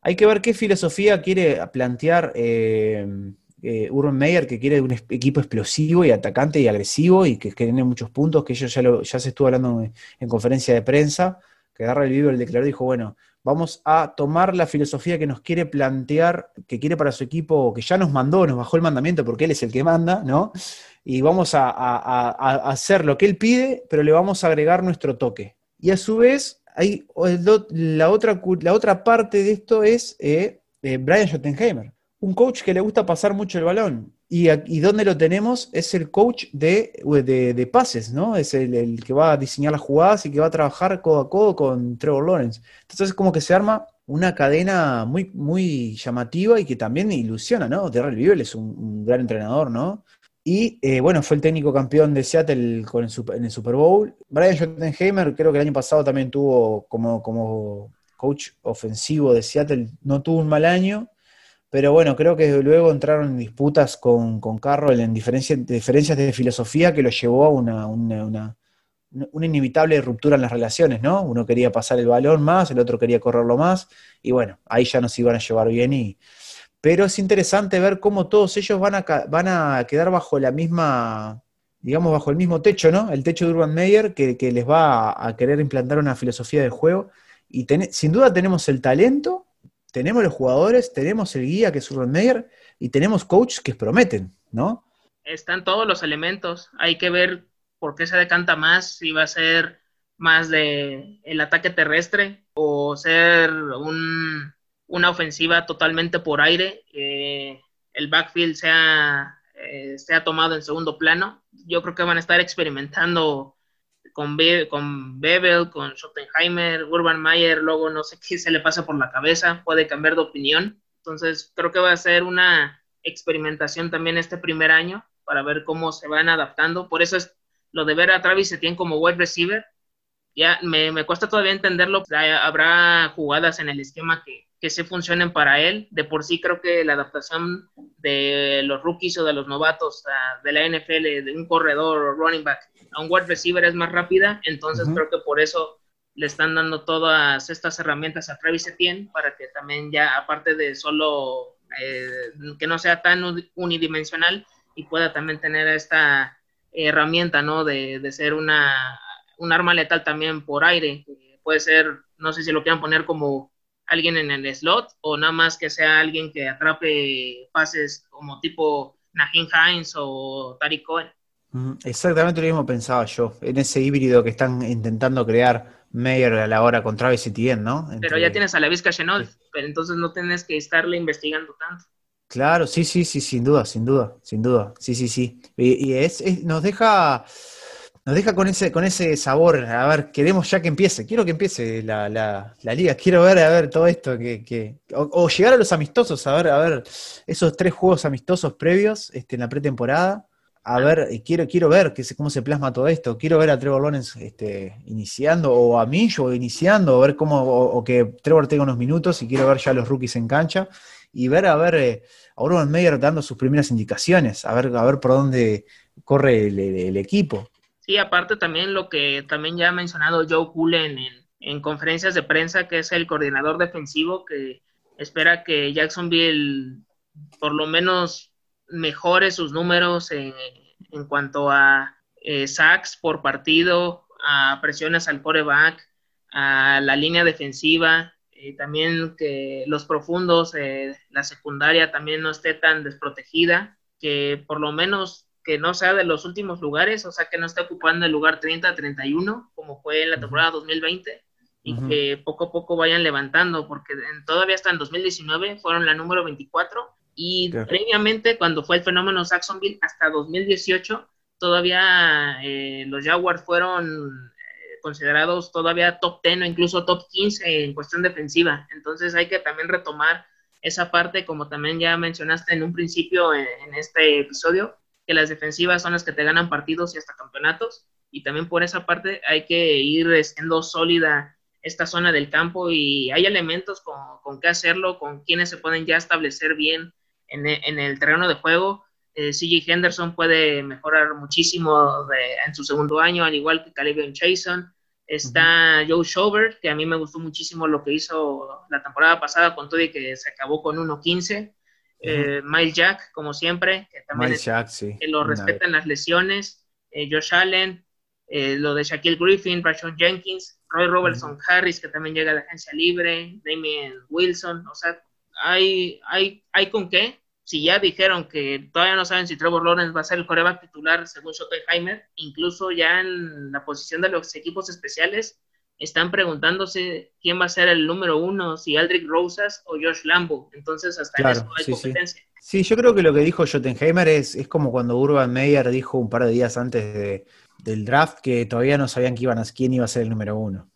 hay que ver qué filosofía quiere plantear eh, eh, Urban Meyer, que quiere un equipo explosivo y atacante y agresivo y que, tiene muchos puntos, que ellos ya, ya se estuvo hablando en, conferencia de prensa, que vivo el declaró dijo, bueno, vamos a tomar la filosofía que nos quiere plantear, que quiere para su equipo, que ya nos mandó, nos bajó el mandamiento porque él es el que manda, ¿no? y vamos a, hacer lo que él pide, pero le vamos a agregar nuestro toque. Y a su vez, hay, la, otra, la otra parte de esto es eh, eh, Brian Schottenheimer, un coach que le gusta pasar mucho el balón. Y, y lo tenemos es el coach de, de, pases, ¿no? Es el, que va a diseñar las jugadas y que va a trabajar codo a codo con Trevor Lawrence. Entonces es como que se arma una cadena muy, muy llamativa y que también ilusiona, ¿no? Terrell Bibel es un, gran entrenador, ¿no? Y eh, bueno, fue el técnico campeón de Seattle con el en el Super Bowl. Brian Schottenheimer creo que el año pasado también tuvo como, como coach ofensivo de Seattle, no tuvo un mal año, pero bueno, creo que luego entraron en disputas con, con Carroll en diferencias, diferencias de filosofía que lo llevó a una, una, una, inevitable ruptura en las relaciones, ¿no? Uno quería pasar el balón más, el otro quería correrlo más, y bueno, ahí ya nos iban a llevar bien y pero es interesante ver cómo todos ellos van a, van a quedar bajo la misma, digamos, bajo el mismo techo, ¿no? El techo de Urban Meyer, que, les va a, querer implantar una filosofía de juego. Y sin duda tenemos el talento, tenemos los jugadores, tenemos el guía, que es Urban Meyer, y tenemos coaches que prometen, ¿no?
Están todos los elementos. Hay que ver por qué se decanta más, si va a ser más de el ataque terrestre o ser un una ofensiva totalmente por aire, el backfield sea, eh, sea tomado en segundo plano. Yo creo que van a estar experimentando con, con Bebel, con Schottenheimer, Urban Mayer, luego no sé qué se le pasa por la cabeza, puede cambiar de opinión. Entonces creo que va a ser una experimentación también este primer año para ver cómo se van adaptando. Por eso es lo de ver a Travis Etienne como wide receiver, ya me, me cuesta todavía entenderlo. Habrá jugadas en el esquema que, que se funcionen para él. De por sí creo que la adaptación de los rookies o de los novatos de la NFL, de un corredor o running back a un wide receiver es más rápida, entonces creo que por eso le están dando todas estas herramientas a Travis Etienne para que también ya, aparte de solo eh, que no sea tan unidimensional y pueda también tener esta herramienta, ¿no? De, de ser una, un arma letal también por aire. Puede ser, no sé si lo quieran poner como alguien en el slot o nada más que sea alguien que atrape pases como tipo Najin Hines o Tariq Cohen.
Exactamente lo mismo pensaba yo, en ese híbrido que están intentando crear Mayer a la hora con Travis Etienne, ¿no?
Pero ya tienes a la Vizca Chenault, pero entonces no tienes que estarle investigando tanto.
Claro, sí, sí, sí, sin duda, sin duda, sin duda, sí, sí, sí. Y, es, nos deja nos deja con ese, con ese sabor. A ver, queremos ya que empiece. Quiero que empiece la, liga. Quiero ver, a ver, todo esto. Que, o, llegar a los amistosos, a ver, a ver, esos tres juegos amistosos previos este, en la pretemporada. A ver, quiero, quiero ver que, cómo se plasma todo esto. Quiero ver a Trevor Lawrence este, iniciando, o a Millo iniciando, o ver cómo, o, que Trevor tenga unos minutos y quiero ver ya los rookies en cancha. Y ver, a ver, eh, a Urban Meyer dando sus primeras indicaciones, a ver, a ver por dónde corre el equipo.
Sí, aparte también lo que también ya ha mencionado Joe Cullen en, conferencias de prensa, que es el coordinador defensivo, que espera que Jacksonville por lo menos mejore sus números en, cuanto a eh, sacks por partido, a presiones al coreback, a la línea defensiva, y también que los profundos, eh, la secundaria también no esté tan desprotegida, que por lo menos que no sea de los últimos lugares, o sea, que no esté ocupando el lugar 30-31, como fue en la temporada 2020, y que poco a poco vayan levantando, porque todavía hasta en 2019 fueron la número 24, y previamente, cuando fue el fenómeno Saxonville, hasta 2018, todavía eh, los Jaguars fueron eh, considerados todavía top 10 o incluso top 15 en cuestión defensiva. Entonces hay que también retomar esa parte, como también ya mencionaste en un principio en este episodio, que las defensivas son las que te ganan partidos y hasta campeonatos. Y también por esa parte hay que ir siendo sólida esta zona del campo y hay elementos con, con qué hacerlo, con quienes se pueden ya establecer bien en, en el terreno de juego. Eh, CJ Henderson puede mejorar muchísimo en su segundo año, al igual que Calibian Chason. Está Joe Schober, que a mí me gustó muchísimo lo que hizo la temporada pasada con todo y que se acabó con 1.15. Eh, Miles Jack, como siempre, que también que lo respetan las lesiones, eh, Josh Allen, eh, lo de Shaquille Griffin, Rashon Jenkins, Roy Robertson Harris, que también llega a la agencia libre, Damien Wilson, o sea, hay, hay, hay con qué. Si ya dijeron que todavía no saben si Trevor Lawrence va a ser el coreback titular según Schottenheimer, incluso ya en la posición de los equipos especiales, están preguntándose quién va a ser el número uno, si Aldrich Rosas o Josh Lambo. Entonces, hasta eso hay competencia.
Sí. yo creo que lo que dijo Schottenheimer es, es como cuando Urban Meyer dijo un par de días antes del draft que todavía no sabían iban a, quién iba a ser el número uno.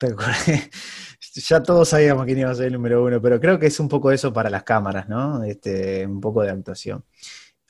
ya todos sabíamos quién iba a ser el número uno, pero creo que es un poco eso para las cámaras, ¿no? Este, un poco de actuación.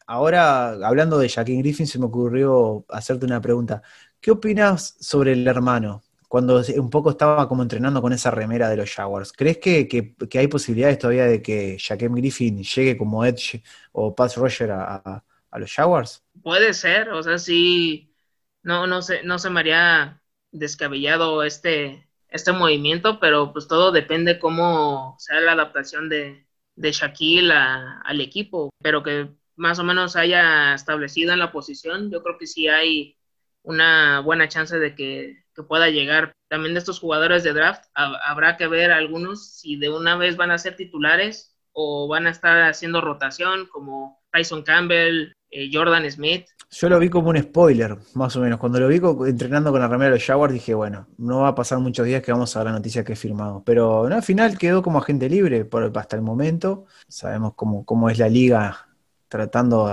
Ahora, hablando de Jackie Griffin, se me ocurrió hacerte una pregunta. ¿Qué opinas sobre el hermano? Cuando un poco estaba como entrenando con esa remera de los Jaguars. ¿Crees que, hay posibilidades todavía de que Jaquem Griffin llegue como Edge o Pass Roger a, los Jaguars?
Puede ser, o sea, sí, no, no, se, no se me haría descabellado este, este movimiento, pero pues todo depende cómo sea la adaptación de, de Shaquille al equipo, pero que más o menos haya establecido en la posición, yo creo que sí hay una buena chance de que pueda llegar. También de estos jugadores de draft habrá que ver algunos si de una vez van a ser titulares o van a estar haciendo rotación como Tyson Campbell, eh, Jordan Smith.
Yo lo vi como un spoiler, más o menos. Cuando lo vi entrenando con la remera de Jaguars dije, bueno, no va a pasar muchos días que vamos a ver la noticia que he firmado. Pero no, al final quedó como agente libre por, hasta el momento. Sabemos cómo, cómo es la liga tratando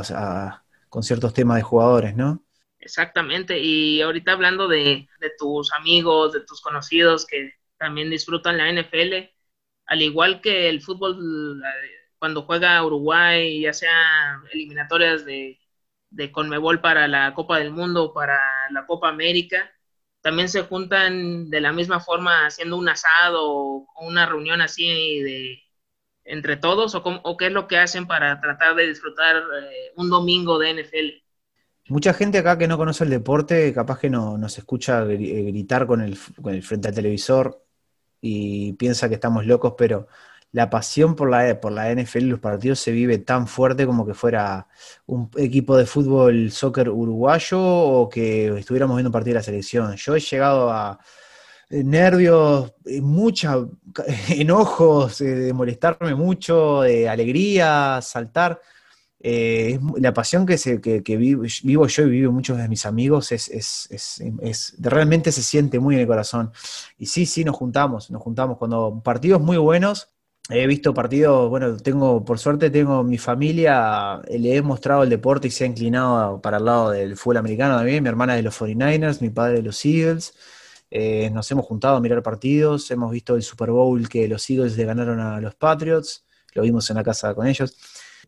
con ciertos temas de jugadores, ¿no?
Exactamente, y ahorita hablando de, tus amigos, de tus conocidos que también disfrutan la NFL, al igual que el fútbol cuando juega Uruguay, ya sea eliminatorias de, de Conmebol para la Copa del Mundo, para la Copa América, también se juntan de la misma forma haciendo un asado o una reunión así de entre todos o, qué es lo que hacen para tratar de disfrutar eh, un domingo de NFL?
Mucha gente acá que no conoce el deporte, capaz que no nos escucha eh, gritar con el, frente al televisor y piensa que estamos locos, pero la pasión por la, por la NFL y los partidos se vive tan fuerte como que fuera un equipo de fútbol, soccer uruguayo o que estuviéramos viendo un partido de la selección. Yo he llegado a, eh, nervios, eh, mucha, enojos, de molestarme mucho, de alegría, saltar. La pasión que, se, vivo, yo y vivo muchos de mis amigos es, es, realmente se siente muy en el corazón. Y sí, sí, nos juntamos, nos juntamos. Cuando partidos muy buenos, he visto partidos, bueno, tengo, por suerte tengo mi familia, le he mostrado el deporte y se ha inclinado para el lado del fútbol americano también, mi hermana de los 49ers, mi padre de los Eagles. Eh, nos hemos juntado a mirar partidos, hemos visto el Super Bowl que los Eagles le ganaron a los Patriots, lo vimos en la casa con ellos.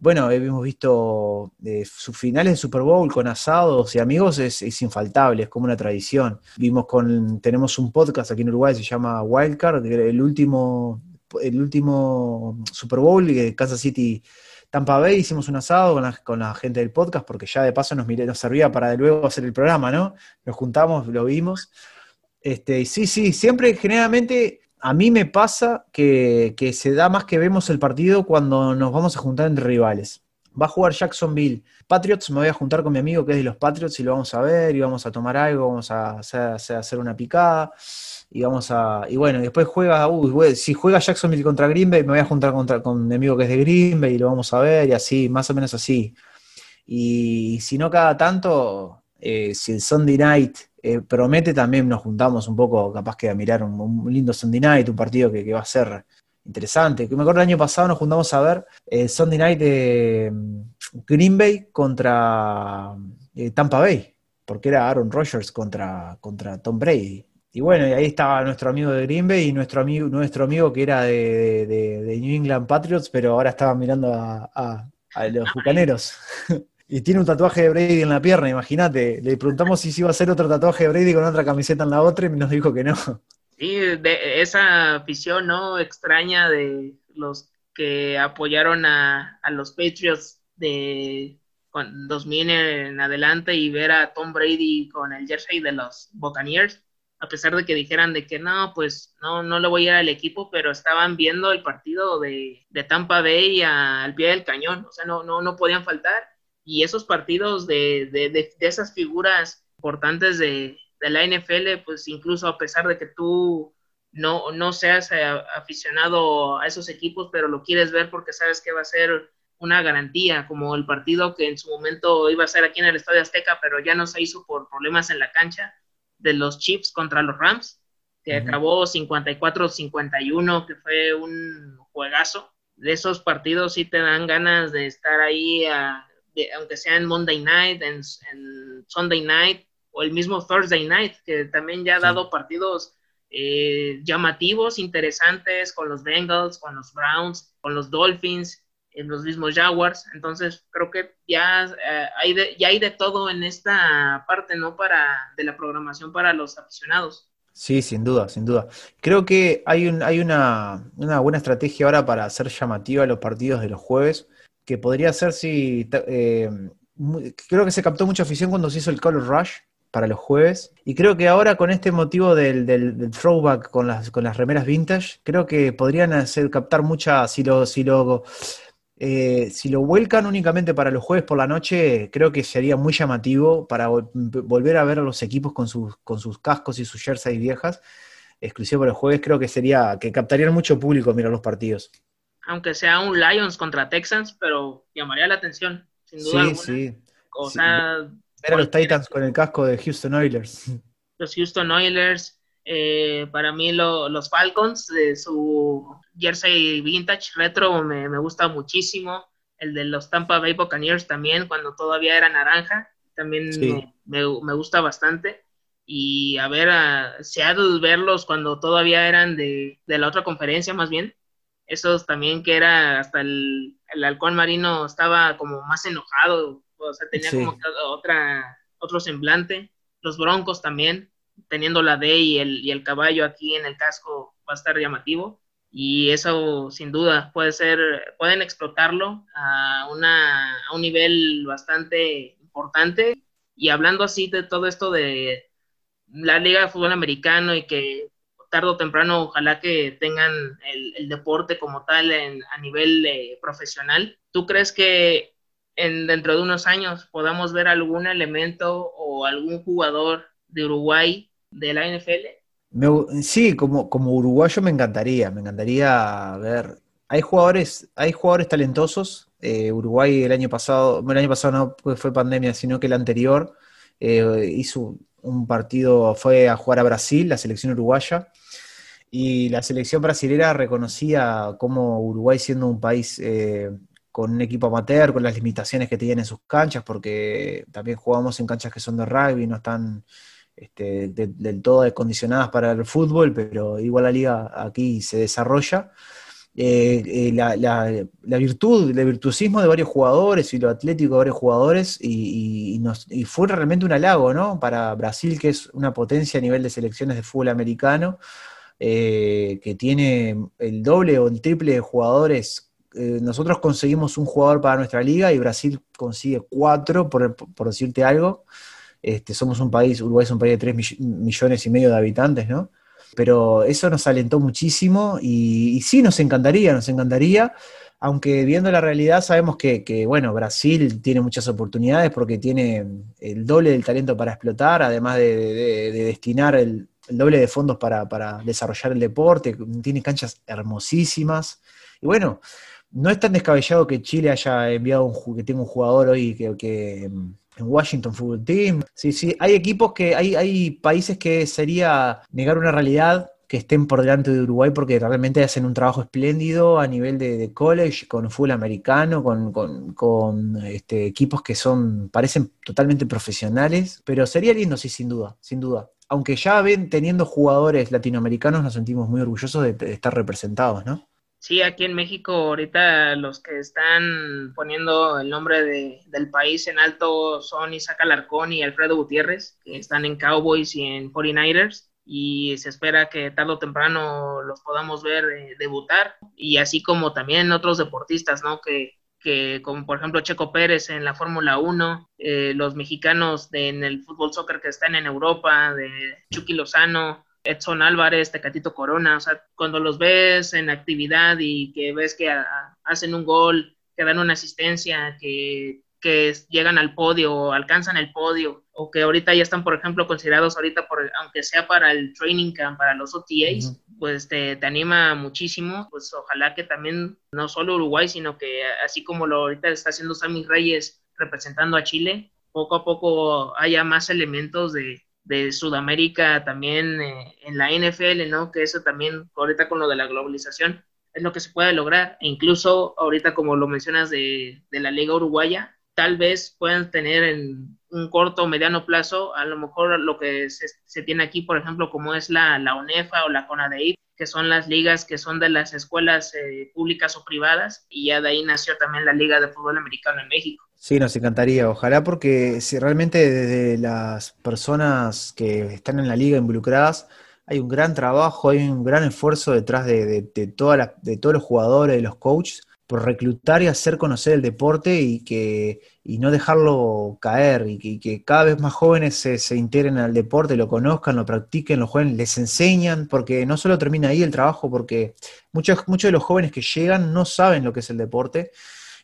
Bueno, hemos visto eh, sus finales de Super Bowl con asados y amigos, es, infaltable, es como una tradición. Vimos con, tenemos un podcast aquí en Uruguay, se llama Wildcard, el último, el último Super Bowl, de Kansas City Tampa Bay, hicimos un asado con la, con la gente del podcast, porque ya de paso nos, nos servía para de luego hacer el programa, ¿no? Nos juntamos, lo vimos. Este, sí, sí, siempre, generalmente, a mí me pasa que, se da más que vemos el partido cuando nos vamos a juntar entre rivales. Va a jugar Jacksonville Patriots, me voy a juntar con mi amigo que es de los Patriots y lo vamos a ver y vamos a tomar algo, vamos a hacer, una picada y vamos a y bueno después juega si juega Jacksonville contra Green Bay me voy a juntar con mi amigo que es de Green Bay y lo vamos a ver y así más o menos así y si no cada tanto eh, si el Sunday Night eh, promete también nos juntamos un poco, capaz que a mirar un, lindo Sunday Night, un partido que, va a ser interesante. Que me acuerdo el año pasado nos juntamos a ver eh, Sunday Night de mm, Green Bay contra eh, Tampa Bay, porque era Aaron Rodgers contra, contra Tom Brady. Y bueno, y ahí estaba nuestro amigo de Green Bay y nuestro amigo, nuestro amigo que era de, New England Patriots, pero ahora estaba mirando a, a los bucaneros. Y tiene un tatuaje de Brady en la pierna, imagínate. Le preguntamos si se iba a hacer otro tatuaje de Brady con otra camiseta en la otra y nos dijo que no.
Sí, de esa afición, ¿no? Extraña de los que apoyaron a, los Patriots de 2000 en adelante y ver a Tom Brady con el jersey de los Buccaneers, a pesar de que dijeran de que no, pues no, no le voy a ir al equipo, pero estaban viendo el partido de, de Tampa Bay al pie del cañón, o sea, no, no, no podían faltar y esos partidos de, de, de, esas figuras importantes de, la NFL, pues incluso a pesar de que tú no, no seas eh, aficionado a esos equipos, pero lo quieres ver porque sabes que va a ser una garantía, como el partido que en su momento iba a ser aquí en el Estadio Azteca, pero ya no se hizo por problemas en la cancha, de los Chiefs contra los Rams, que acabó 54-51, que fue un juegazo. De esos partidos sí te dan ganas de estar ahí a, aunque sea en Monday Night, en, Sunday Night o el mismo Thursday Night, que también ya ha dado partidos eh, llamativos, interesantes con los Bengals, con los Browns, con los Dolphins, en los mismos Jaguars. Entonces creo que ya, eh, hay de, ya hay de todo en esta parte, ¿no? Para, de la programación para los aficionados.
Sí, sin duda, sin duda. Creo que hay, un, hay una, una buena estrategia ahora para hacer llamativa los partidos de los jueves que podría ser si... Eh, creo que se captó mucha afición cuando se hizo el Color Rush para los jueves. Y creo que ahora con este motivo del, throwback con las, con las remeras vintage, creo que podrían hacer captar mucha, si lo, si lo, eh, si lo vuelcan únicamente para los jueves por la noche, creo que sería muy llamativo para volver a ver a los equipos con sus, con sus cascos y sus jerseys viejas, exclusivo para los jueves, creo que sería, que captarían mucho público mirar los partidos
aunque sea un Lions contra Texans, pero llamaría la atención, sin duda. Sí, sí. O sea,
ver a los Titans con el casco de Houston Oilers.
Los Houston Oilers, eh, para mí los Falcons, de su jersey vintage retro me, gusta muchísimo. El de los Tampa Bay Buccaneers también, cuando todavía era naranja, también me, gusta bastante. Y a ver, a Seattle verlos cuando todavía eran de, de la otra conferencia, más bien, esos también que era hasta el, el halcón marino estaba como más enojado, o sea, tenía como otra, otro semblante. Los broncos también, teniendo la D y el, y el caballo aquí en el casco va a estar llamativo. Y eso sin duda puede ser, pueden explotarlo a, una, a un nivel bastante importante. Y hablando así de todo esto de la Liga de Fútbol Americano y que tarde o temprano ojalá que tengan el, deporte como tal en, a nivel eh, profesional, ¿tú crees que en, dentro de unos años podamos ver algún elemento o algún jugador de Uruguay de la NFL?
sí, como, como uruguayo me encantaría, me encantaría ver. Hay jugadores, hay jugadores talentosos. Eh, Uruguay el año pasado, el año pasado no fue pandemia, sino que el anterior eh, hizo un partido, fue a jugar a Brasil, la selección uruguaya, y la selección brasilera reconocía como Uruguay siendo un país eh, con un equipo amateur, con las limitaciones que tienen en sus canchas, porque también jugamos en canchas que son de rugby, no están este, del todo acondicionadas para el fútbol, pero igual la liga aquí se desarrolla. Eh, eh, la, virtud, el virtuosismo de varios jugadores y lo atlético de varios jugadores, y, fue realmente un halago, ¿no? Para Brasil, que es una potencia a nivel de selecciones de fútbol americano, eh, que tiene el doble o el triple de jugadores eh, nosotros conseguimos un jugador para nuestra liga y Brasil consigue cuatro, por, decirte algo. Este, somos un país, Uruguay es un país de 3 millones y medio de habitantes, ¿no? Pero eso nos alentó muchísimo y, sí, nos encantaría, nos encantaría, aunque viendo la realidad sabemos que, bueno, Brasil tiene muchas oportunidades porque tiene el doble del talento para explotar, además de, destinar el, doble de fondos para, para desarrollar el deporte, tiene canchas hermosísimas. Y bueno, no es tan descabellado que Chile haya enviado un que tenga un jugador hoy que, en Washington Football Team. Sí, sí, hay equipos que, hay, hay países que sería negar una realidad que estén por delante de Uruguay porque realmente hacen un trabajo espléndido a nivel de, college, con fútbol americano, con, este, equipos que son, parecen totalmente profesionales, pero sería lindo, sí, sin duda, sin duda. Aunque ya ven, teniendo jugadores latinoamericanos, nos sentimos muy orgullosos de estar representados, ¿no?
Sí, aquí en México ahorita los que están poniendo el nombre de, del país en alto son Isaac Alarcón y Alfredo Gutiérrez, que están en Cowboys y en 49ers, y se espera que tarde o temprano los podamos ver eh, debutar, y así como también otros deportistas, ¿no? Que, que como por ejemplo Checo Pérez en la Fórmula 1, eh, los mexicanos en el fútbol soccer que están en Europa, de Chucky Lozano, Edson Álvarez, Tecatito Corona, o sea, cuando los ves en actividad y que ves que hacen un gol, que dan una asistencia, que, llegan al podio o alcanzan el podio, o que ahorita ya están, por ejemplo, considerados ahorita, por, aunque sea para el training camp, para los OTAs, pues te, te, anima muchísimo, pues ojalá que también, no solo Uruguay, sino que así como lo ahorita está haciendo Sammy Reyes representando a Chile, poco a poco haya más elementos de, de Sudamérica también eh, en la NFL, ¿no? Que eso también, ahorita con lo de la globalización, es lo que se puede lograr. E incluso ahorita, como lo mencionas de, la Liga Uruguaya, tal vez puedan tener en un corto o mediano plazo, a lo mejor lo que se, tiene aquí, por ejemplo, como es la, la ONEFA o la CONADEIP, que son las ligas que son de las escuelas eh, públicas o privadas, y ya de ahí nació también la Liga de Fútbol Americano en México.
Sí, nos encantaría, ojalá porque si realmente desde las personas que están en la liga involucradas hay un gran trabajo, hay un gran esfuerzo detrás de, de, de todos los jugadores, de los coaches, por reclutar y hacer conocer el deporte y, que, y no dejarlo caer y que, cada vez más jóvenes se, se, integren al deporte, lo conozcan, lo practiquen, lo jueguen, les enseñan, porque no solo termina ahí el trabajo, porque muchos, muchos de los jóvenes que llegan no saben lo que es el deporte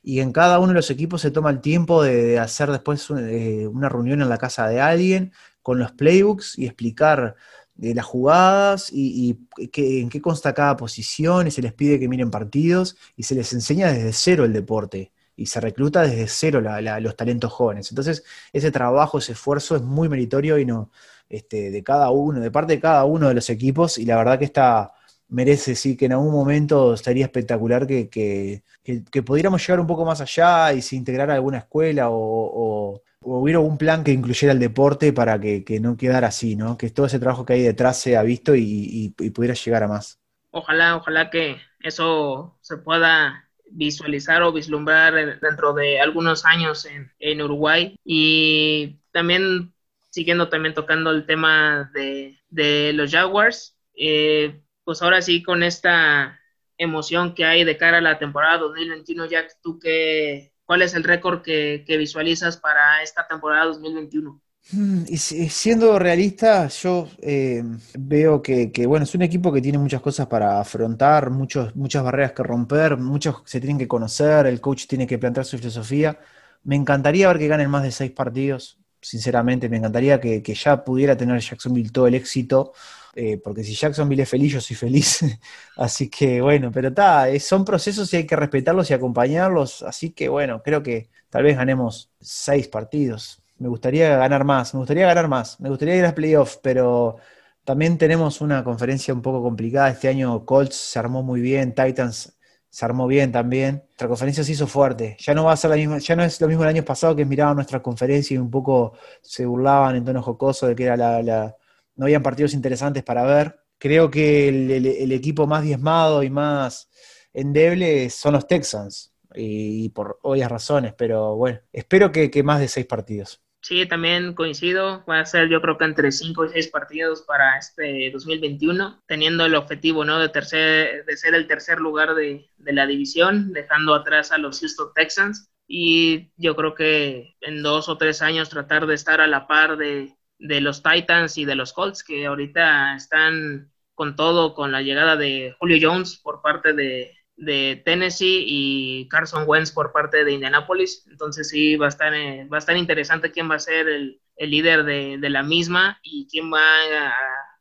y en cada uno de los equipos se toma el tiempo de, hacer después eh, una reunión en la casa de alguien con los playbooks y explicar de las jugadas y, en qué consta cada posición y se les pide que miren partidos y se les enseña desde cero el deporte y se recluta desde cero los talentos jóvenes. Entonces, ese trabajo, ese esfuerzo es muy meritorio y no este, de cada uno, de parte de cada uno de los equipos, y la verdad que está, merece, sí, que en algún momento sería espectacular que, que, pudiéramos llegar un poco más allá y se integrara alguna escuela o, hubiera un plan que incluyera el deporte para que, no quedara así, ¿no? Que todo ese trabajo que hay detrás sea visto y, pudiera llegar a más.
Ojalá, ojalá que eso se pueda visualizar o vislumbrar dentro de algunos años en, en Uruguay y también siguiendo también tocando el tema de, de los Jaguars, eh, pues ahora sí con esta emoción que hay de cara a la temporada 2021, Jack, ¿tú qué, cuál es el récord que, que visualizas para esta temporada 2021?
Mm, y siendo realista, yo eh, veo que, bueno, es un equipo que tiene muchas cosas para afrontar, muchos, muchas barreras que romper, muchos se tienen que conocer, el coach tiene que plantear su filosofía. Me encantaría ver que ganen más de seis partidos, sinceramente, me encantaría que, ya pudiera tener Jacksonville todo el éxito, eh, porque si Jacksonville es feliz, yo soy feliz. así que bueno, pero está, son procesos y hay que respetarlos y acompañarlos, así que bueno, creo que tal vez ganemos seis partidos me gustaría ganar más, me gustaría ganar más, me gustaría ir a playoffs, pero también tenemos una conferencia un poco complicada. Este año Colts se armó muy bien, Titans se armó bien también. Nuestra conferencia se hizo fuerte. Ya no va a ser la misma, ya no es lo mismo el año pasado que miraban nuestra conferencia y un poco se burlaban en tono jocoso de que era la, no habían partidos interesantes para ver. Creo que el, equipo más diezmado y más endeble son los Texans. Y, por obvias razones, pero bueno, espero que más de seis partidos.
Sí, también coincido. Va a ser yo creo que entre 5 y 6 partidos para este 2021, teniendo el objetivo ¿no? de, tercer, de ser el tercer lugar de, de la división, dejando atrás a los Houston Texans. Y yo creo que en dos o tres años tratar de estar a la par de, de los Titans y de los Colts, que ahorita están con todo, con la llegada de Julio Jones por parte de, de Tennessee y Carson Wentz por parte de Indianapolis. Entonces sí, va a estar, eh, va a estar interesante quién va a ser el, líder de, la misma y quién va a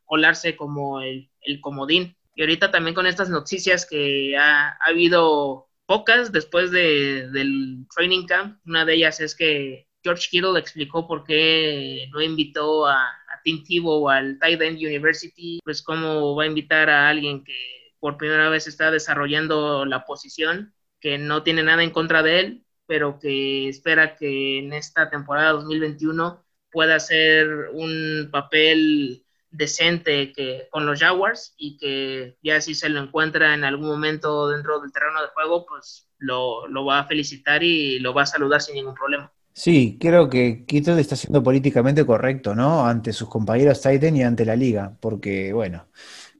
colarse como el, comodín. Y ahorita también con estas noticias que ha, habido pocas después de, del training camp. Una de ellas es que George Kittle explicó por qué no invitó a, a Tim al Tight University, pues cómo va a invitar a alguien que por primera vez está desarrollando la posición, que no tiene nada en contra de él, pero que espera que en esta temporada 2021 pueda hacer un papel decente que, con los Jaguars y que ya si se lo encuentra en algún momento dentro del terreno de juego, pues lo, lo va a felicitar y lo va a saludar sin ningún problema.
Sí, creo que Kittle está siendo políticamente correcto, ¿no? Ante sus compañeros Titan y ante la liga, porque, bueno,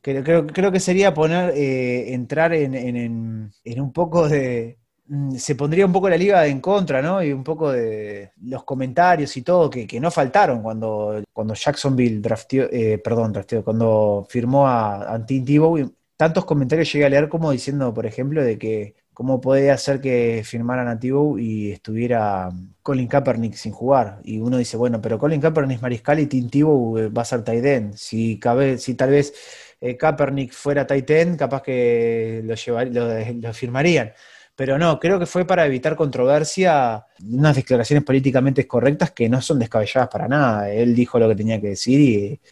Creo, creo, que sería poner, eh, entrar en, en, un poco de. Mm, se pondría un poco la liga en contra, ¿no? Y un poco de los comentarios y todo que, no faltaron cuando, cuando Jacksonville drafteó, eh, perdón, drafteó, cuando firmó a, a Tim Tantos comentarios llegué a leer como diciendo, por ejemplo, de que cómo podía ser que firmaran a Tebow y estuviera Colin Kaepernick sin jugar. Y uno dice, bueno, pero Colin Kaepernick es mariscal y Tim Tebow eh, va a ser tight end. Si, cabe, si tal vez eh, Kaepernick fuera Titan, capaz que lo, lo, firmarían. Pero no, creo que fue para evitar controversia, unas declaraciones políticamente correctas que no son descabelladas para nada. Él dijo lo que tenía que decir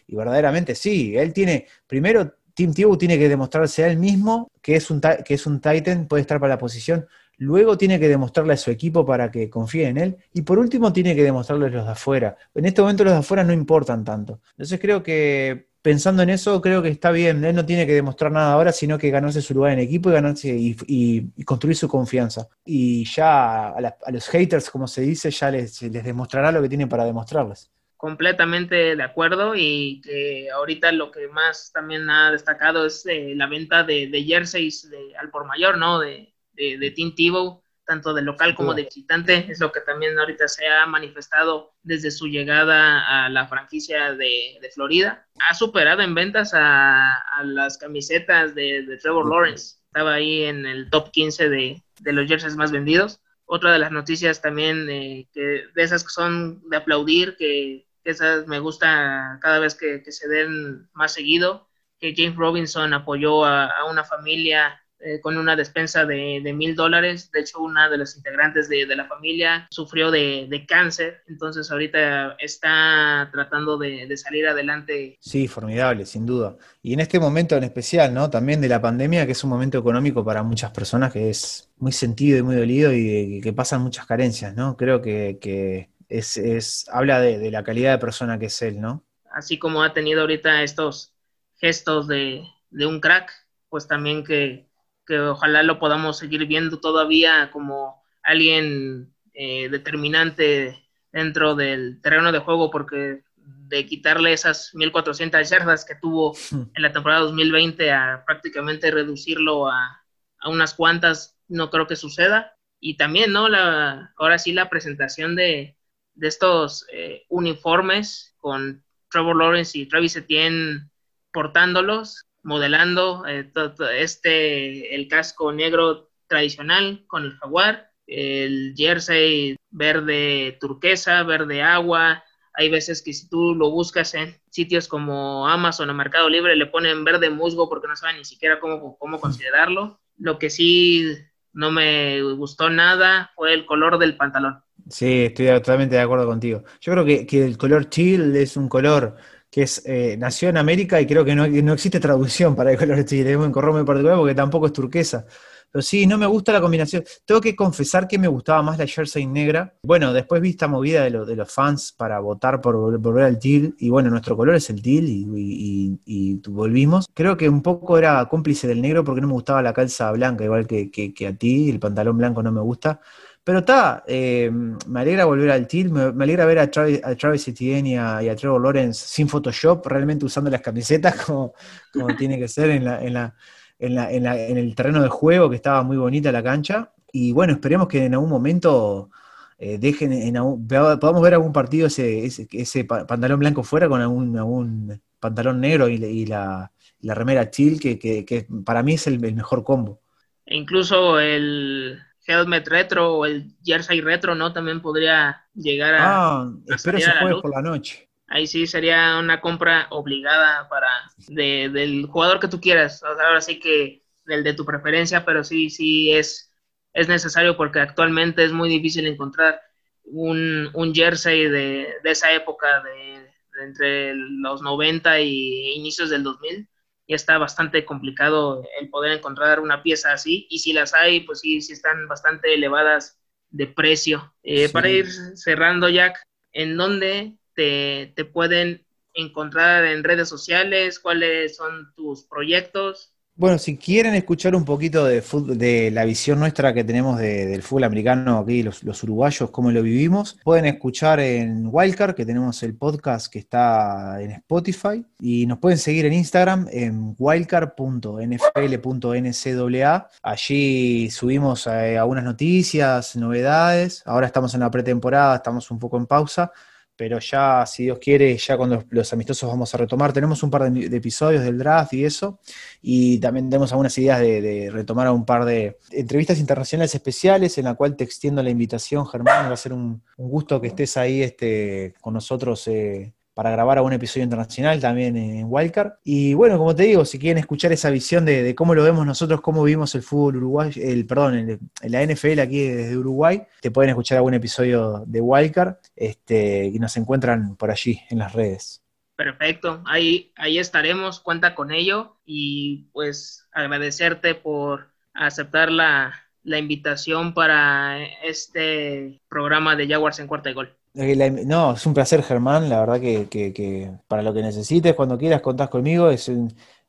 y, verdaderamente sí. Él tiene, primero, Tim Tebow tiene que demostrarse a él mismo que es un, que es un Titan, puede estar para la posición. Luego tiene que demostrarle a su equipo para que confíe en él. Y por último tiene que demostrarle a los de afuera. En este momento los de afuera no importan tanto. Entonces creo que pensando en eso, creo que está bien. Él no tiene que demostrar nada ahora, sino que ganarse su lugar en equipo y ganarse y, construir su confianza. Y ya a, los haters, como se dice, ya les, les demostrará lo que tienen para demostrarles.
Completamente de acuerdo y que ahorita lo que más también ha destacado es eh, la venta de, jerseys al por mayor, ¿no? De, de, de Team Tebow tanto de local como de visitante, es lo que también ahorita se ha manifestado desde su llegada a la franquicia de, Florida. Ha superado en ventas a, las camisetas de, Trevor Lawrence, estaba ahí en el top 15 de, los jerseys más vendidos. Otra de las noticias también eh, que de esas que son de aplaudir, que, esas me gusta cada vez que, se den más seguido, que James Robinson apoyó a, a una familia eh, con una despensa de mil dólares. De hecho, una de los integrantes de, la familia sufrió de, cáncer, entonces ahorita está tratando de, salir adelante.
Sí, formidable, sin duda. Y en este momento en especial, ¿no? También de la pandemia, que es un momento económico para muchas personas que es muy sentido y muy dolido y que pasan muchas carencias, ¿no? Creo que, es, habla de, de la calidad de persona que es él, ¿no?
Así como ha tenido ahorita estos gestos de, de un crack, pues también que, que ojalá lo podamos seguir viendo todavía como alguien eh, determinante dentro del terreno de juego, porque de quitarle esas 1400 yardas que tuvo en la temporada 2020 a prácticamente reducirlo a, unas cuantas, no creo que suceda. Y también, ¿no? La, ahora sí la presentación de, estos eh, uniformes con Trevor Lawrence y Travis Etienne portándolos, modelando eh, este, el casco negro tradicional con el jaguar, el jersey verde turquesa, verde agua, hay veces que si tú lo buscas en sitios como Amazon o Mercado Libre, le ponen verde musgo porque no saben ni siquiera cómo, cómo considerarlo. Lo que sí no me gustó nada fue el color del pantalón.
Sí, estoy totalmente de acuerdo contigo. Yo creo que, que el color chill es un color que es, eh, nació en América y creo que no, no, existe traducción para el color chill. Es un color muy particular porque tampoco es turquesa. Pero sí, no me gusta la combinación. Tengo que confesar que me gustaba más la jersey negra. Bueno, después vi esta movida de, de los fans para votar por volver al teal. Y bueno, nuestro color es el teal y, volvimos. Creo que un poco era cómplice del negro porque no me gustaba la calza blanca, igual que, a ti. El pantalón blanco no me gusta. Pero está, eh, me alegra volver al teal, me, alegra ver a Travis, Etienne y a, Trevor Lawrence sin Photoshop, realmente usando las camisetas como, como tiene que ser en la en, el terreno de juego, que estaba muy bonita la cancha. Y bueno, esperemos que en algún momento eh, dejen, en podamos ver algún partido ese, ese, pantalón blanco fuera con algún, pantalón negro y, la, remera chill, que, para mí es el, mejor combo.
E incluso el helmet retro o el jersey retro, ¿no? También podría llegar
a. Ah, espero se juegue por la noche
ahí sí sería una compra obligada para del jugador que tú quieras. ahora sí que del de tu preferencia, pero sí, sí es, es necesario porque actualmente es muy difícil encontrar un, jersey de, esa época, de, entre los 90 y inicios del 2000. Y está bastante complicado el poder encontrar una pieza así. Y si las hay, pues sí, sí están bastante elevadas de precio. Eh, para ir cerrando, Jack, ¿en dónde te, te pueden encontrar en redes sociales? ¿Cuáles son tus proyectos?
Bueno, si quieren escuchar un poquito de, de la visión nuestra que tenemos del fútbol americano aquí, los, uruguayos, cómo lo vivimos, pueden escuchar en Wildcard, que tenemos el podcast que está en Spotify, y nos pueden seguir en Instagram en wildcard.nfl.ncaa. Allí subimos eh, algunas noticias, novedades. Ahora estamos en la pretemporada, estamos un poco en pausa pero ya, si Dios quiere, ya cuando los amistosos vamos a retomar, tenemos un par de, episodios del draft y eso, y también tenemos algunas ideas de, retomar a un par de entrevistas internacionales especiales, en la cual te extiendo la invitación, Germán, va a ser un, gusto que estés ahí este, con nosotros eh, para grabar algún episodio internacional también en Wildcard. Y bueno, como te digo, si quieren escuchar esa visión de, cómo lo vemos nosotros, cómo vivimos el fútbol uruguayo, el, perdón, el, la NFL aquí desde Uruguay, te pueden escuchar algún episodio de Wildcard este, y nos encuentran por allí en las redes.
Perfecto, ahí, ahí estaremos, cuenta con ello y pues agradecerte por aceptar la, la invitación para este programa de Jaguars en cuarta y gol.
No, es un placer, Germán. La verdad que, para lo que necesites, cuando quieras, contás conmigo. Es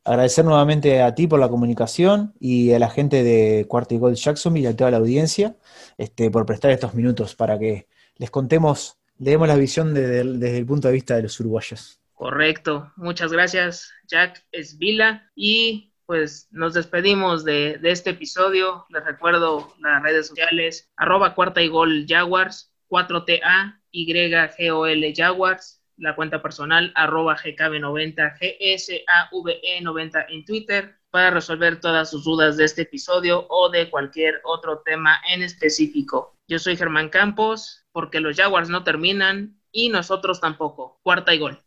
agradecer nuevamente a ti por la comunicación y a la gente de Cuarto y Gol Jacksonville y a toda la audiencia este, por prestar estos minutos para que les contemos, le demos la visión desde el punto de vista de los uruguayos.
Correcto. Muchas gracias, Jack Esvila. Y pues nos despedimos de, de este episodio. Les recuerdo las redes sociales, arroba cuarta y gol Jaguars, 4TA YGOL Jaguars, la cuenta personal arroba GKB90 GSAVE90 en Twitter para resolver todas sus dudas de este episodio o de cualquier otro tema en específico. Yo soy Germán Campos, porque los Jaguars no terminan y nosotros tampoco. Cuarta y gol.